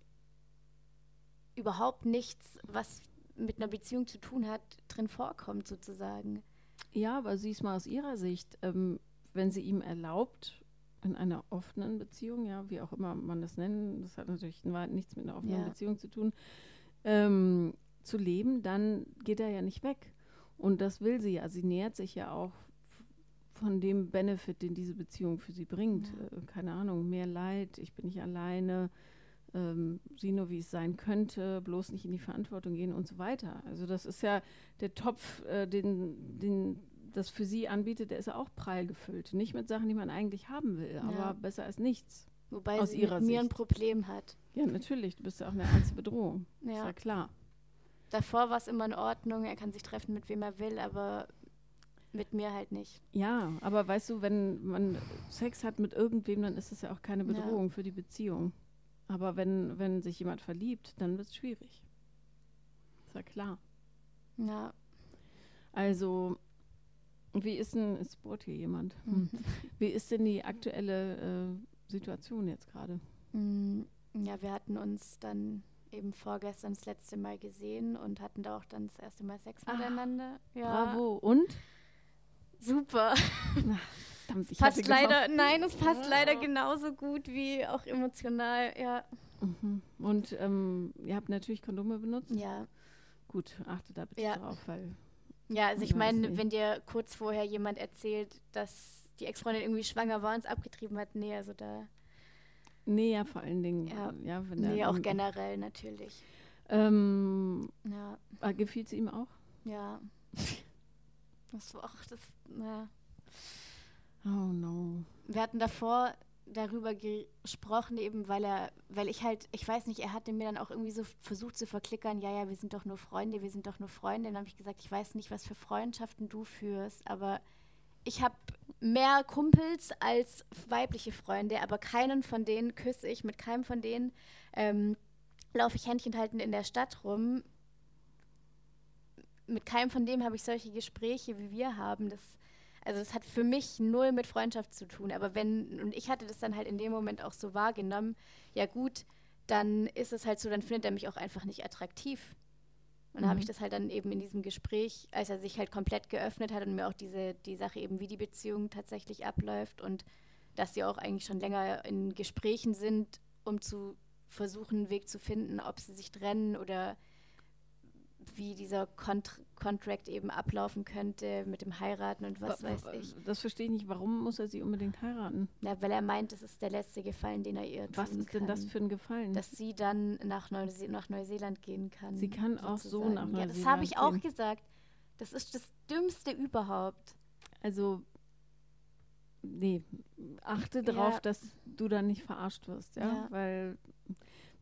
überhaupt nichts, was mit einer Beziehung zu tun hat, drin vorkommt, sozusagen. Ja, aber sieh es mal aus ihrer Sicht. Ähm, wenn sie ihm erlaubt, in einer offenen Beziehung, ja, wie auch immer man das nennen, das hat natürlich nichts mit einer offenen ja. Beziehung zu tun, ähm, zu leben, dann geht er ja nicht weg. Und das will sie ja. Sie nähert sich ja auch von dem Benefit, den diese Beziehung für sie bringt. Ja. Äh, keine Ahnung, mehr Leid, ich bin nicht alleine, ähm, sieh nur, wie es sein könnte, bloß nicht in die Verantwortung gehen und so weiter. Also das ist ja der Topf, äh, den, den das für sie anbietet, der ist ja auch prall gefüllt. Nicht mit Sachen, die man eigentlich haben will, ja. aber besser als nichts. Wobei aus sie ihrer mit mir Sicht. ein Problem hat. Ja, natürlich. Du bist ja auch eine ernste Bedrohung. Ja. Ist ja klar. Davor war es immer in Ordnung, er kann sich treffen, mit wem er will, aber mit mir halt nicht. Ja, aber weißt du, wenn man Sex hat mit irgendwem, dann ist es ja auch keine Bedrohung ja. für die Beziehung. Aber wenn, wenn sich jemand verliebt, dann wird es schwierig. Ist ja klar. Ja. Also, wie ist denn, es bohrt hier jemand, hm. wie ist denn die aktuelle äh, Situation jetzt gerade? Hm, ja, wir hatten uns dann eben vorgestern das letzte Mal gesehen und hatten da auch dann das erste Mal Sex Ach, miteinander. Ja. Bravo. Und? Super. Verdammt, ich passt leider, nein, es passt ja. leider genauso gut wie auch emotional, ja. Mhm. Und ähm, ihr habt natürlich Kondome benutzt? Ja. Gut, achte da bitte ja. drauf, weil. Ja, also ich meine, wenn dir kurz vorher jemand erzählt, dass die Ex-Freundin irgendwie schwanger war und es abgetrieben hat, nee, also da Nee, ja, vor allen Dingen. Ja, ja wenn nee, auch generell natürlich. Ähm, ja. Ah, gefiel es ihm auch? Ja. Das war auch das, ja. Oh no. Wir hatten davor darüber gesprochen, eben weil er, weil ich halt, ich weiß nicht, er hatte mir dann auch irgendwie so versucht zu verklickern, ja, ja, wir sind doch nur Freunde, wir sind doch nur Freunde. Dann habe ich gesagt, ich weiß nicht, was für Freundschaften du führst, aber ich habe mehr Kumpels als weibliche Freunde, aber keinen von denen küsse ich, mit keinem von denen ähm, laufe ich Händchen halten in der Stadt rum. Mit keinem von dem habe ich solche Gespräche, wie wir haben. Das, also das hat für mich null mit Freundschaft zu tun. Aber wenn, und ich hatte das dann halt in dem Moment auch so wahrgenommen, ja gut, dann ist es halt so, dann findet er mich auch einfach nicht attraktiv. Und dann mhm. habe ich das halt dann eben in diesem Gespräch, als er sich halt komplett geöffnet hat und mir auch diese, die Sache eben, wie die Beziehung tatsächlich abläuft und dass sie auch eigentlich schon länger in Gesprächen sind, um zu versuchen, einen Weg zu finden, ob sie sich trennen oder wie dieser Kont Contract eben ablaufen könnte mit dem Heiraten und was weiß ich. Das verstehe ich nicht. Warum muss er sie unbedingt heiraten? Ja, weil er meint, es ist der letzte Gefallen, den er ihr was tun Was ist kann. denn das für ein Gefallen? Dass sie dann nach, Neuse nach Neuseeland gehen kann. Sie kann sozusagen. auch so nach Neuseeland Ja, das habe ich auch gesagt. Das ist das Dümmste überhaupt. Also, nee, achte darauf, ja. dass du da nicht verarscht wirst, ja? ja. Weil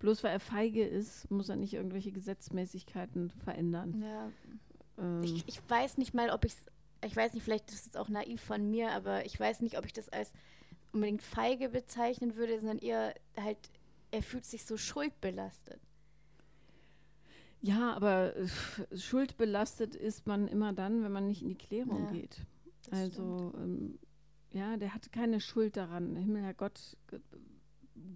bloß weil er feige ist, muss er nicht irgendwelche Gesetzmäßigkeiten verändern. Ja. Ähm. Ich, ich weiß nicht mal, ob ich es, ich weiß nicht, vielleicht ist es auch naiv von mir, aber ich weiß nicht, ob ich das als unbedingt feige bezeichnen würde, sondern eher halt, er fühlt sich so schuldbelastet. Ja, aber äh, schuldbelastet ist man immer dann, wenn man nicht in die Klärung Ja, geht. Also, ähm, ja, der hatte keine Schuld daran. Himmel, Herrgott, ge-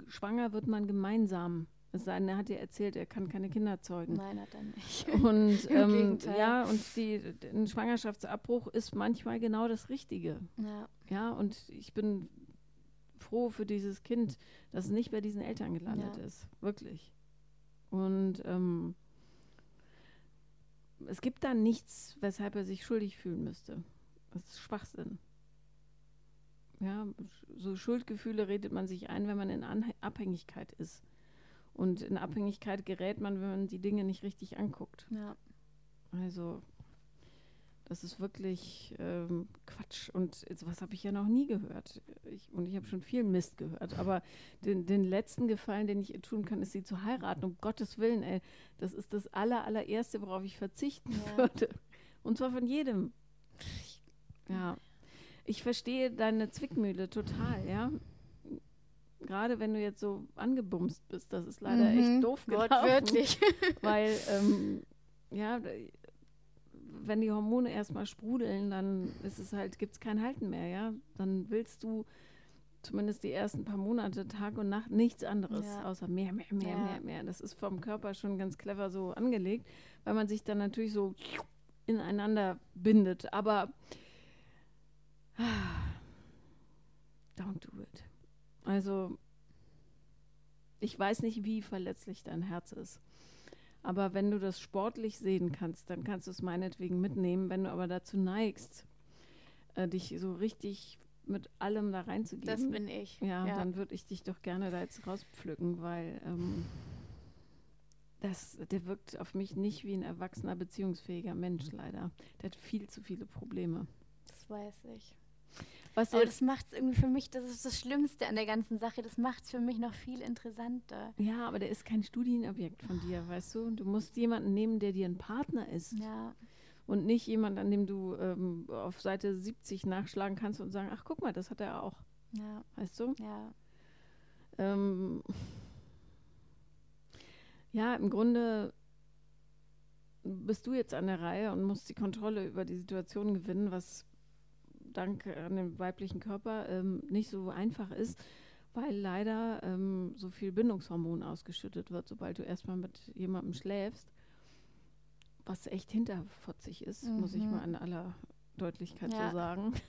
schwanger wird man gemeinsam. Es sei denn, er hat dir erzählt, er kann keine Kinder zeugen. Nein, hat er nicht. Und ähm, ja, und die, ein Schwangerschaftsabbruch ist manchmal genau das Richtige. ja, Ja, und ich bin froh für dieses Kind, dass es nicht bei diesen Eltern gelandet Ja. ist. Wirklich. Und ähm, es gibt da nichts, weshalb er sich schuldig fühlen müsste. Das ist Schwachsinn. Ja, so Schuldgefühle redet man sich ein, wenn man in Anhe Abhängigkeit ist. Und in Abhängigkeit gerät man, wenn man die Dinge nicht richtig anguckt. ja. Also, das ist wirklich ähm, Quatsch. Und jetzt, was habe ich ja noch nie gehört? Ich, und ich habe schon viel Mist gehört. Aber den, den letzten Gefallen, den ich ihr tun kann, ist sie zu heiraten. Um Gottes Willen, ey. Das ist das aller, allererste, worauf ich verzichten Ja. würde. Und zwar von jedem. Ja. Ich verstehe deine Zwickmühle total, ja. Gerade wenn du jetzt so angebumst bist, das ist leider Mhm, echt doof gelaufen Wortwörtlich. weil ähm, ja, wenn die Hormone erstmal sprudeln, dann ist es halt, gibt es kein Halten mehr, ja. Dann willst du zumindest die ersten paar Monate Tag und Nacht nichts anderes, Ja. außer mehr, mehr, mehr, Ja. mehr, mehr. Das ist vom Körper schon ganz clever so angelegt, weil man sich dann natürlich so ineinander bindet. Aber don't do it. Also ich weiß nicht, wie verletzlich dein Herz ist. Aber wenn du das sportlich sehen kannst, dann kannst du es meinetwegen mitnehmen. Wenn du aber dazu neigst, äh, dich so richtig mit allem da reinzugeben, Das bin ich. ja, dann würde ich dich doch gerne da jetzt rauspflücken, weil ähm, das, der wirkt auf mich nicht wie ein erwachsener, beziehungsfähiger Mensch, leider. Der hat viel zu viele Probleme. das weiß ich. Was Aber das macht es irgendwie für mich, das ist das Schlimmste an der ganzen Sache. Das macht es für mich noch viel interessanter. ja, aber der ist kein Studienobjekt von dir, weißt du? Du musst jemanden nehmen, der dir ein Partner ist. Ja, Und nicht jemand, an dem du ähm, auf Seite 70 nachschlagen kannst und sagen, ach guck mal, das hat er auch, ja, weißt du? ja. Ähm, ja, im Grunde bist du jetzt an der Reihe und musst die Kontrolle über die Situation gewinnen, was dank an dem weiblichen Körper ähm, nicht so einfach ist, weil leider ähm, so viel Bindungshormon ausgeschüttet wird, sobald du erstmal mit jemandem schläfst, was echt hinterfotzig ist, muss ich Mhm. mal in aller Deutlichkeit Ja. so sagen.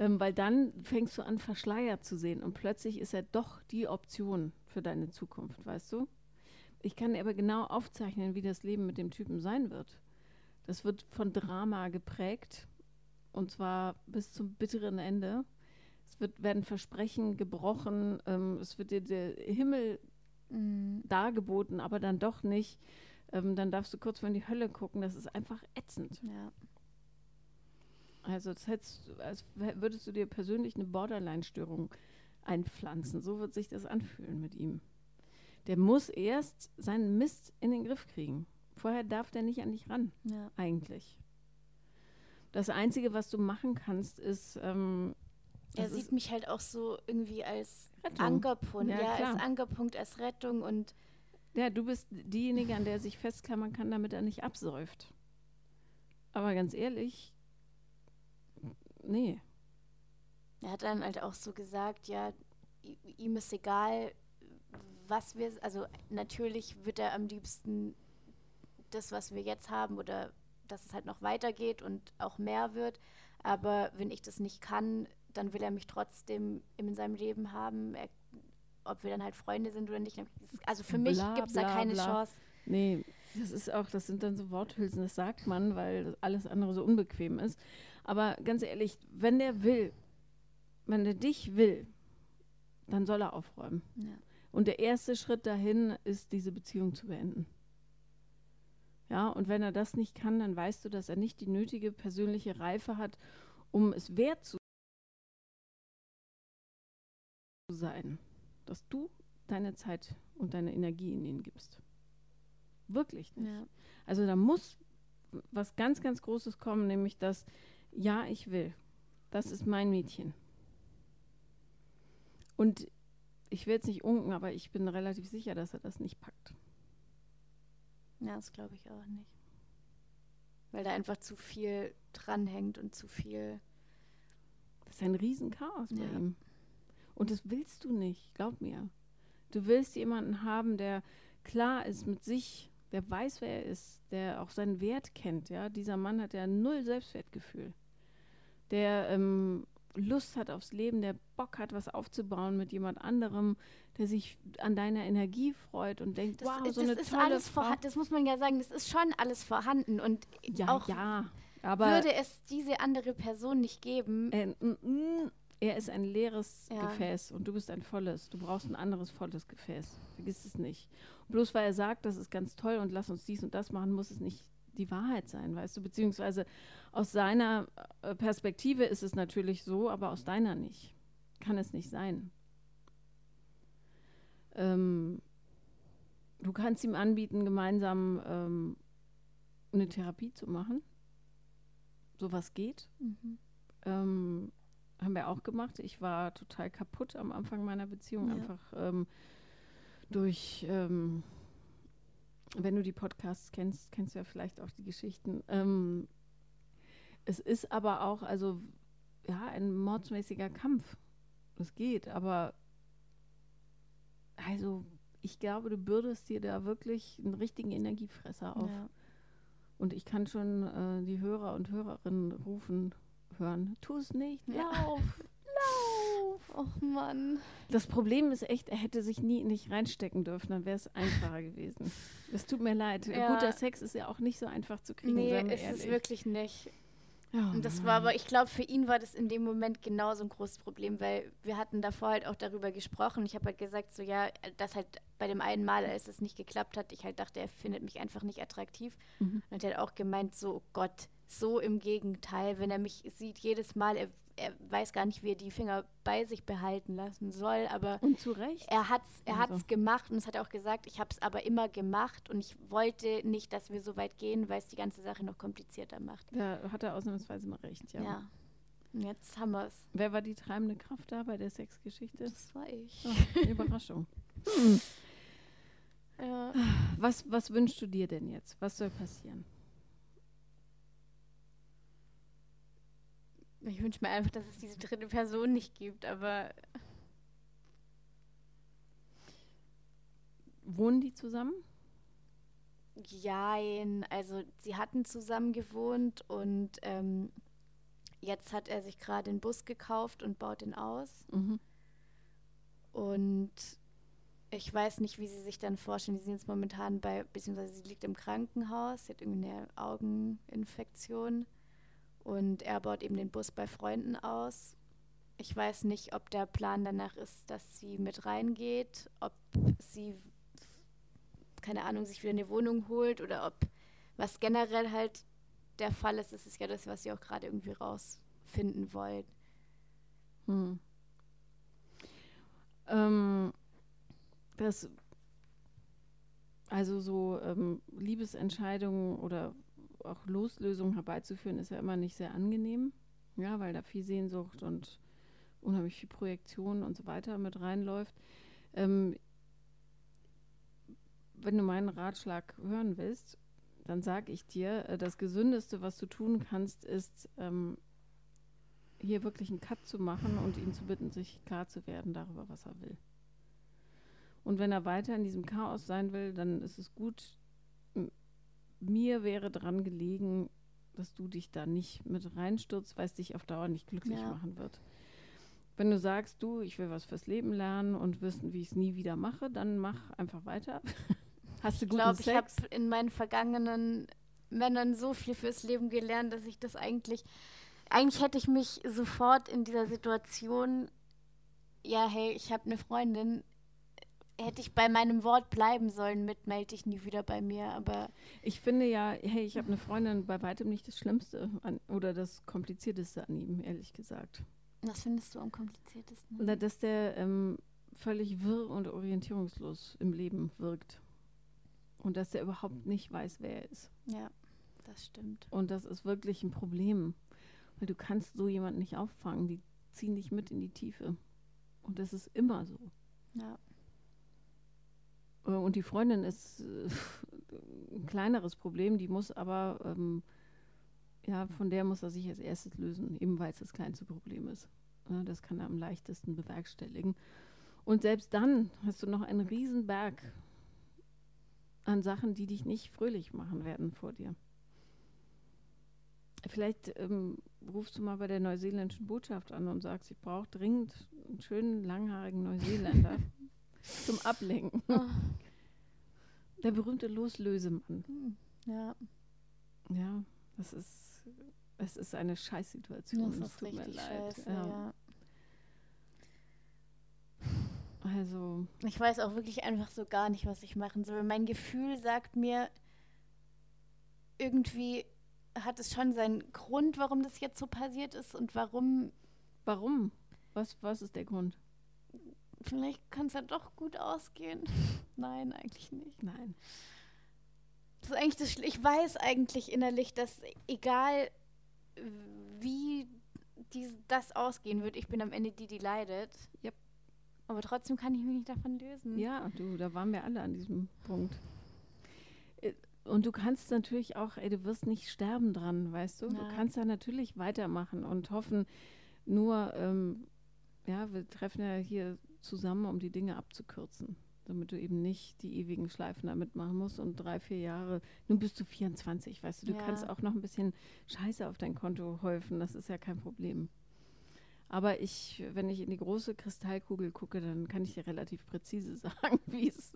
Ähm, weil dann fängst du an, verschleiert zu sehen und plötzlich ist er doch die Option für deine Zukunft, weißt du? Ich kann aber genau aufzeichnen, wie das Leben mit dem Typen sein wird. Das wird von Drama geprägt und zwar bis zum bitteren Ende. Es wird, werden Versprechen gebrochen, ähm, es wird dir der Himmel Mhm. dargeboten, aber dann doch nicht. Ähm, dann darfst du kurz mal in die Hölle gucken. Das ist einfach ätzend. Ja. Also das hättest, als würdest du dir persönlich eine Borderline-Störung einpflanzen. So wird sich das anfühlen mit ihm. Der muss erst seinen Mist in den Griff kriegen. Vorher darf der nicht an dich ran, ja. eigentlich. Das Einzige, was du machen kannst, ist, ähm, Er sieht ist mich halt auch so irgendwie als Rettung. Ankerpunkt, Ja, ja, als Ankerpunkt, als Rettung und Ja, du bist diejenige, an der er sich festklammern kann, damit er nicht absäuft. Aber ganz ehrlich, nee. er hat dann halt auch so gesagt, ja, ihm ist egal, was wir, also natürlich wird er am liebsten das, was wir jetzt haben oder dass es halt noch weitergeht und auch mehr wird, aber wenn ich das nicht kann, dann will er mich trotzdem in seinem Leben haben, er, ob wir dann halt Freunde sind oder nicht. Also für mich gibt es da keine bla. Chance. Nee, das ist auch, das sind dann so Worthülsen, das sagt man, weil alles andere so unbequem ist. Aber ganz ehrlich, wenn der will, wenn der dich will, dann soll er aufräumen. Ja. Und der erste Schritt dahin ist, diese Beziehung zu beenden. Ja, und wenn er das nicht kann, dann weißt du, dass er nicht die nötige persönliche Reife hat, um es wert zu sein, dass du deine Zeit und deine Energie in ihn gibst. Wirklich nicht. Ja. Also da muss was ganz, ganz Großes kommen, nämlich das, ja, ich will. Das ist mein Mädchen. Und ich will jetzt nicht unken, aber ich bin relativ sicher, dass er das nicht packt. Ja, das glaube ich auch nicht. Weil da einfach zu viel dranhängt und zu viel. Das ist ein Riesenchaos bei Ja. ihm. Und das willst du nicht, glaub mir. Du willst jemanden haben, der klar ist mit sich, der weiß, wer er ist, der auch seinen Wert kennt. Ja, dieser Mann hat ja null Selbstwertgefühl, der ähm, Lust hat aufs Leben, der Bock hat, was aufzubauen mit jemand anderem, der sich an deiner Energie freut und denkt, Das, wow, ist- so das eine ist tolle alles Frau. vorhanden. Das muss man ja sagen, das ist schon alles vorhanden. Und Ja, auch ja, aber würde es diese andere Person nicht geben, Äh, mm, mm, er ist ein leeres Ja. Gefäß und du bist ein volles. Du brauchst ein anderes volles Gefäß. Vergiss es nicht. bloß weil er sagt, das ist ganz toll und lass uns dies und das machen, muss es nicht die Wahrheit sein, weißt du? Beziehungsweise aus seiner äh, Perspektive ist es natürlich so, aber aus deiner nicht. Kann es nicht sein. Ähm, du kannst ihm anbieten, gemeinsam ähm, eine Therapie zu machen. Sowas geht. Mhm. Ähm, haben wir auch gemacht. Ich war total kaputt am Anfang meiner Beziehung, Ja. einfach ähm, durch, ähm, wenn du die Podcasts kennst, kennst du ja vielleicht auch die Geschichten. Ähm, es ist aber auch, also ja, ein mordsmäßiger Kampf. Es geht, aber also ich glaube, du bürdest dir da wirklich einen richtigen Energiefresser auf. Ja. Und ich kann schon äh, die Hörer und Hörerinnen rufen, hören, tu es nicht, Ja. lauf, lauf. Och Mann. Das Problem ist echt, er hätte sich nie nicht reinstecken dürfen, dann wäre es einfacher gewesen. Es tut mir leid. Ja. Guter Sex ist ja auch nicht so einfach zu kriegen, Nee, ist es ehrlich. wirklich nicht. Ja, Und das war aber, ich glaube, für ihn war das in dem Moment genauso ein großes Problem, weil wir hatten davor halt auch darüber gesprochen. Ich habe halt gesagt, so ja, dass halt bei dem einen Mal, als es nicht geklappt hat, ich halt dachte, er findet mich einfach nicht attraktiv. Mhm. Und er hat auch gemeint, so oh Gott, so im Gegenteil, wenn er mich sieht, jedes Mal, er, er weiß gar nicht, wie er die Finger bei sich behalten lassen soll, aber Und zu Recht. er hat's, er Also. hat's gemacht und es hat er auch gesagt, ich habe es aber immer gemacht und ich wollte nicht, dass wir so weit gehen, weil es die ganze Sache noch komplizierter macht. Da hat er ausnahmsweise mal recht, ja. Ja. Und jetzt haben wir es. Wer war die treibende Kraft da bei der Sexgeschichte? Das war ich. Oh, Überraschung. Ja. Was, was wünschst du dir denn jetzt? Was soll passieren? Ich wünsche mir einfach, dass es diese dritte Person nicht gibt, aber Wohnen die zusammen? jein. Also sie hatten zusammen gewohnt und ähm, jetzt hat er sich gerade einen Bus gekauft und baut ihn aus. Mhm. Und ich weiß nicht, wie sie sich dann vorstellen. Die sind jetzt momentan bei, beziehungsweise sie liegt im Krankenhaus, sie hat irgendwie eine Augeninfektion und er baut eben den Bus bei Freunden aus. Ich weiß nicht, ob der Plan danach ist, dass sie mit reingeht, ob sie, keine Ahnung, sich wieder eine Wohnung holt oder ob, was generell halt der Fall ist, das ist ja das, was sie auch gerade irgendwie rausfinden wollen. Hm. Ähm, das, also so ähm, Liebesentscheidungen oder auch Loslösungen herbeizuführen, ist ja immer nicht sehr angenehm. Ja, weil da viel Sehnsucht und unheimlich viel Projektion und so weiter mit reinläuft. Ähm, wenn du meinen Ratschlag hören willst, dann sage ich dir, äh, das Gesündeste, was du tun kannst, ist ähm, hier wirklich einen Cut zu machen und ihn zu bitten, sich klar zu werden darüber, was er will. Und wenn er weiter in diesem Chaos sein will, dann ist es gut. Mir wäre dran gelegen, dass du dich da nicht mit reinstürzt, weil es dich auf Dauer nicht glücklich Ja. machen wird. Wenn du sagst, du, ich will was fürs Leben lernen und wissen, wie ich es nie wieder mache, dann mach einfach weiter. Hast du Ich guten glaube, ich habe Sex? in meinen vergangenen Männern so viel fürs Leben gelernt, dass ich das eigentlich, eigentlich hätte ich mich sofort in dieser Situation, ja, hey, ich habe eine Freundin, hätte ich bei meinem Wort bleiben sollen mit, melde dich nie wieder bei mir, aber Ich finde ja, hey, ich habe eine Freundin bei weitem nicht das Schlimmste an, oder das Komplizierteste an ihm, ehrlich gesagt. was findest du am kompliziertesten? Na, Dass der ähm, völlig wirr und orientierungslos im Leben wirkt. Und dass der überhaupt nicht weiß, wer er ist. Ja, das stimmt. Und das ist wirklich ein Problem. Weil du kannst so jemanden nicht auffangen. Die ziehen dich mit in die Tiefe. Und das ist immer so. Ja. Äh, Und die Freundin ist äh, ein kleineres Problem, die muss aber, ähm, ja, von der muss er sich als erstes lösen, eben weil es das kleinste Problem ist. Das kann er am leichtesten bewerkstelligen. Und selbst dann hast du noch einen Riesenberg an Sachen, die dich nicht fröhlich machen werden vor dir. Vielleicht ähm, rufst du mal bei der neuseeländischen Botschaft an und sagst, ich brauche dringend einen schönen, langhaarigen Neuseeländer zum Ablenken. Oh, Der berühmte Loslösemann. hm, ja, Ja, das ist, es ist eine Scheißsituation. das ist tut mir leid. scheiße, Ja. ja. Also, Ich weiß auch wirklich einfach so gar nicht, was ich machen soll. Mein Gefühl sagt mir, irgendwie hat es schon seinen Grund, warum das jetzt so passiert ist und warum, warum? Was, was ist der Grund? Vielleicht kann es ja doch gut ausgehen. Nein, eigentlich nicht. Nein. Das ist eigentlich das Schl ich weiß eigentlich innerlich, dass egal wie dies, das ausgehen wird, ich bin am Ende die, die leidet. Yep. Aber trotzdem kann ich mich nicht davon lösen. Ja, du, da waren wir alle an diesem Punkt. Äh, Und du kannst natürlich auch, ey, du wirst nicht sterben dran, weißt du? Du Ja. kannst da natürlich weitermachen und hoffen, nur, ähm, ja, wir treffen ja hier zusammen, um die Dinge abzukürzen, damit du eben nicht die ewigen Schleifen damit machen musst und drei, vier Jahre, nun bist du 24, weißt du, du Ja. kannst auch noch ein bisschen Scheiße auf dein Konto häufen, das ist ja kein Problem. Aber ich, wenn ich in die große Kristallkugel gucke, dann kann ich dir relativ präzise sagen, wie es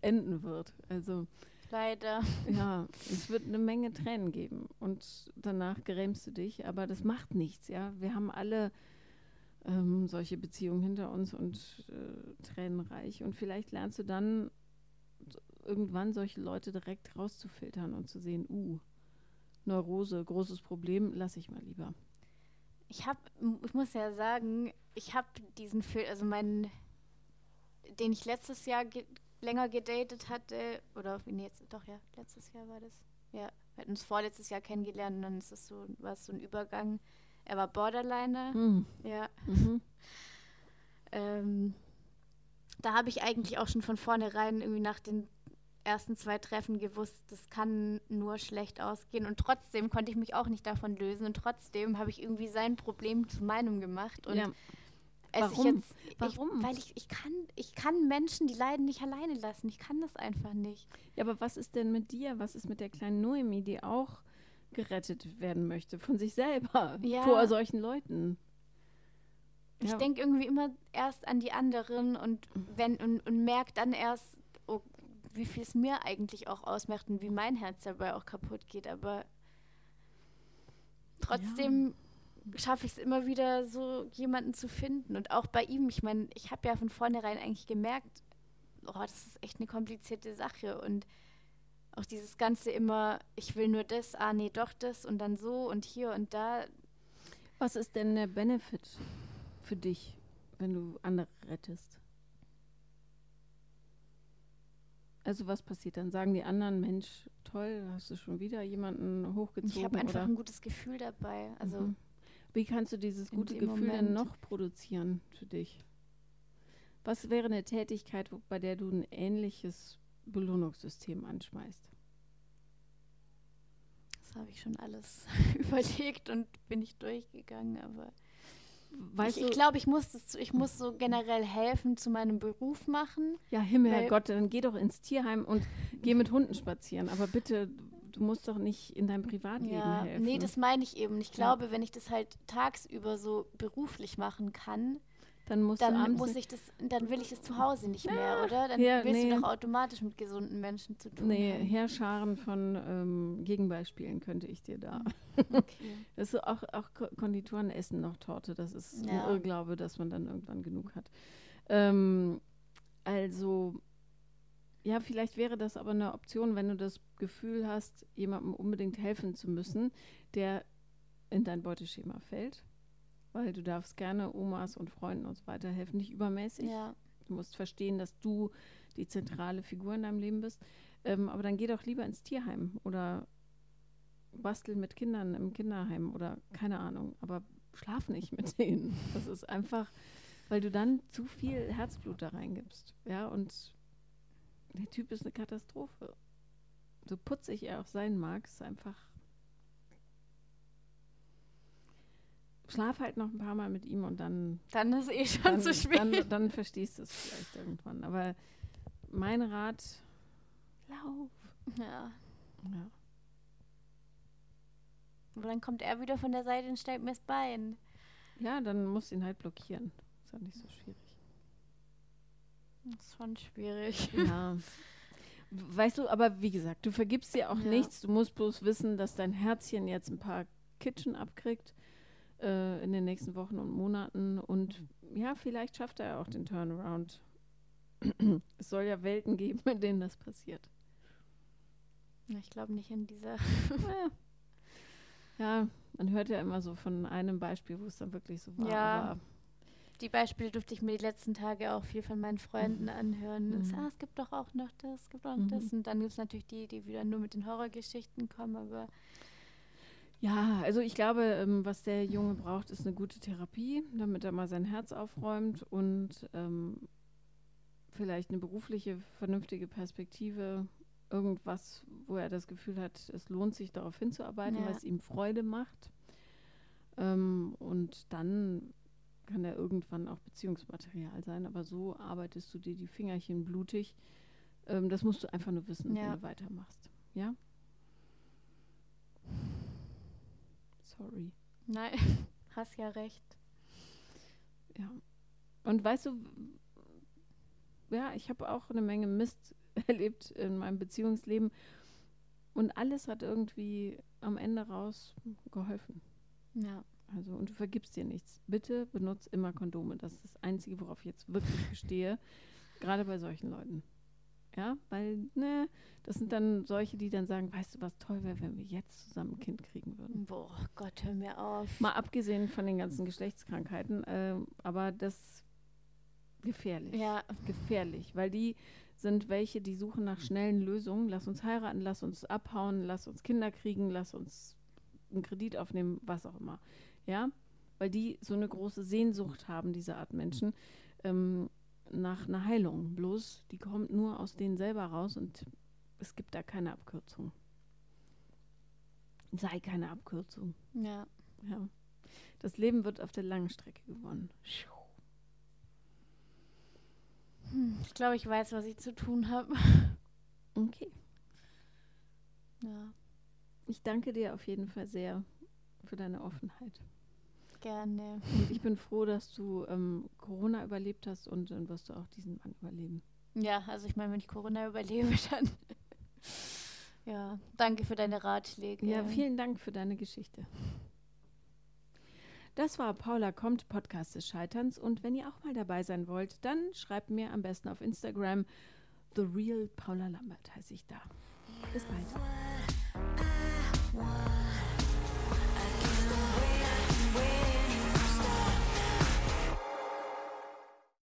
enden wird. Also Leider. ja, es wird eine Menge Tränen geben und danach grämst du dich, aber das macht nichts, ja. Wir haben alle ähm, solche Beziehungen hinter uns und äh, tränenreich und vielleicht lernst du dann irgendwann solche Leute direkt rauszufiltern und zu sehen, uh, Neurose, großes Problem, lass ich mal lieber. Ich habe, ich muss ja sagen, ich habe diesen Film, also meinen, den ich letztes Jahr ge länger gedatet hatte, oder nee, jetzt, doch ja, letztes Jahr war das. Ja, wir hatten uns vorletztes Jahr kennengelernt und dann ist es so, war es so ein Übergang. Er war Borderliner, Hm. ja. Mhm. Ähm, da habe ich eigentlich auch schon von vornherein irgendwie nach den ersten zwei Treffen gewusst, das kann nur schlecht ausgehen. Und trotzdem konnte ich mich auch nicht davon lösen. Und trotzdem habe ich irgendwie sein Problem zu meinem gemacht. Und ja, Warum? ich jetzt. Warum? Ich, weil ich, ich, kann, ich kann Menschen, die leiden, nicht alleine lassen. Ich kann das einfach nicht. Ja, aber was ist denn mit dir? Was ist mit der kleinen Noemi, die auch gerettet werden möchte von sich selber Ja. vor solchen Leuten? Ich Ja. denke irgendwie immer erst an die anderen und wenn und, und merke dann erst, oh, wie viel es mir eigentlich auch ausmacht und wie mein Herz dabei auch kaputt geht. Aber trotzdem schaffe ich es immer wieder, so jemanden zu finden. Und auch bei ihm, ich meine, ich habe ja von vornherein eigentlich gemerkt, oh, das ist echt eine komplizierte Sache. Und auch dieses Ganze immer, ich will nur das, ah nee, doch das und dann so und hier und da. Was ist denn der Benefit für dich, wenn du andere rettest? Also was passiert dann? Sagen die anderen, Mensch, toll, hast du schon wieder jemanden hochgezogen? Ich habe einfach oder? ein gutes Gefühl dabei. Also Mhm. Wie kannst du dieses gute Gefühl denn Moment- noch produzieren für dich? Was wäre eine Tätigkeit, wo- bei der du ein ähnliches Belohnungssystem anschmeißt? Das habe ich schon alles überlegt und bin ich durchgegangen, aber Weißt ich, ich glaube, ich muss das, ich muss so generell helfen zu meinem Beruf machen. ja, Himmel, Herrgott, dann geh doch ins Tierheim und geh mit Hunden spazieren. Aber bitte, du musst doch nicht in deinem Privatleben Ja, helfen. nee, das meine ich eben. Ich Ja. glaube, wenn ich das halt tagsüber so beruflich machen kann, dann musst du dann abends muss ich das, dann will ich das zu Hause nicht mehr, oder? Dann ja, willst nee. du doch automatisch mit gesunden Menschen zu tun Nee, haben. Heerscharen von ähm, Gegenbeispielen könnte ich dir da. Okay. Das ist auch, auch Ko- Konditoren essen noch Torte. Das ist Ja. ein Irrglaube, dass man dann irgendwann genug hat. Ähm, also, ja, vielleicht wäre das aber eine Option, wenn du das Gefühl hast, jemandem unbedingt helfen zu müssen, der in dein Beuteschema fällt. Weil du darfst gerne Omas und Freunden und so weiter helfen, nicht übermäßig. Ja. Du musst verstehen, dass du die zentrale Figur in deinem Leben bist. Ähm, aber dann geh doch lieber ins Tierheim oder bastel mit Kindern im Kinderheim oder keine Ahnung. Aber schlaf nicht mit denen. Das ist einfach, weil du dann zu viel Herzblut da reingibst. Ja, und der Typ ist eine Katastrophe. So putzig er auch sein mag, ist einfach. Schlaf halt noch ein paar Mal mit ihm und dann. Dann ist eh schon dann, zu spät. Dann, dann verstehst du es vielleicht irgendwann. Aber mein Rat, lauf. ja. Ja. Aber dann kommt er wieder von der Seite und stellt mir das Bein. ja, dann musst du ihn halt blockieren. Ist ja nicht so schwierig. Das ist schon schwierig. Ja. Weißt du, aber wie gesagt, du vergibst dir auch Ja. nichts. Du musst bloß wissen, dass dein Herzchen jetzt ein paar Kitchen abkriegt äh, in den nächsten Wochen und Monaten. Und ja, vielleicht schafft er auch den Turnaround. es soll ja Welten geben, in denen das passiert. Ich glaube nicht in dieser. Ja. man hört ja immer so von einem Beispiel, wo es dann wirklich so war. Ja. Aber Die Beispiele durfte ich mir die letzten Tage auch viel von meinen Freunden anhören. Es, Mhm. ah, es gibt doch auch noch das, es gibt auch Mhm. noch das. Und dann gibt es natürlich die, die wieder nur mit den Horrorgeschichten kommen, aber Ja, also ich glaube, ähm, was der Junge braucht, ist eine gute Therapie, damit er mal sein Herz aufräumt und ähm, vielleicht eine berufliche, vernünftige Perspektive, irgendwas, wo er das Gefühl hat, es lohnt sich darauf hinzuarbeiten, Ja. was ihm Freude macht. Ähm, und dann kann er irgendwann auch Beziehungsmaterial sein, aber so arbeitest du dir die Fingerchen blutig. Ähm, das musst du einfach nur wissen, Ja. wenn du weitermachst. Ja? Sorry. nein, hast ja recht. Ja. Und weißt du, ja, ich habe auch eine Menge Mist erlebt in meinem Beziehungsleben. Und alles hat irgendwie am Ende raus geholfen. Ja. Also, und du vergibst dir nichts. Bitte benutze immer Kondome. Das ist das Einzige, worauf ich jetzt wirklich bestehe. Gerade bei solchen Leuten. Ja, weil, ne, das sind dann solche, die dann sagen, weißt du, was toll wäre, wenn wir jetzt zusammen ein Kind kriegen würden. Boah, Gott, hör mir auf. Mal abgesehen von den ganzen Geschlechtskrankheiten, ähm, aber das gefährlich. Ja, Gefährlich, weil die sind welche, die suchen nach schnellen Lösungen. Lass uns heiraten, lass uns abhauen, lass uns Kinder kriegen, lass uns einen Kredit aufnehmen, was auch immer. Ja, weil die so eine große Sehnsucht haben, diese Art Menschen, ähm, nach einer Heilung. Bloß, die kommt nur aus denen selber raus und es gibt da keine Abkürzung. Sei keine Abkürzung. ja. Ja. Das Leben wird auf der langen Strecke gewonnen. Hm, Ich glaube, ich weiß, was ich zu tun habe. Okay. Ja, Ich danke dir auf jeden Fall sehr für deine Offenheit. Gerne. Und ich bin froh, dass du ähm, Corona überlebt hast und dann wirst du auch diesen Mann überleben. Ja, also ich meine, wenn ich Corona überlebe, dann. ja, danke für deine Ratschläge. Ja, vielen Dank für deine Geschichte. Das war Paula kommt, Podcast des Scheiterns. Und wenn ihr auch mal dabei sein wollt, dann schreibt mir am besten auf Instagram The Real Paula Lambert heiße ich da. Bis bald.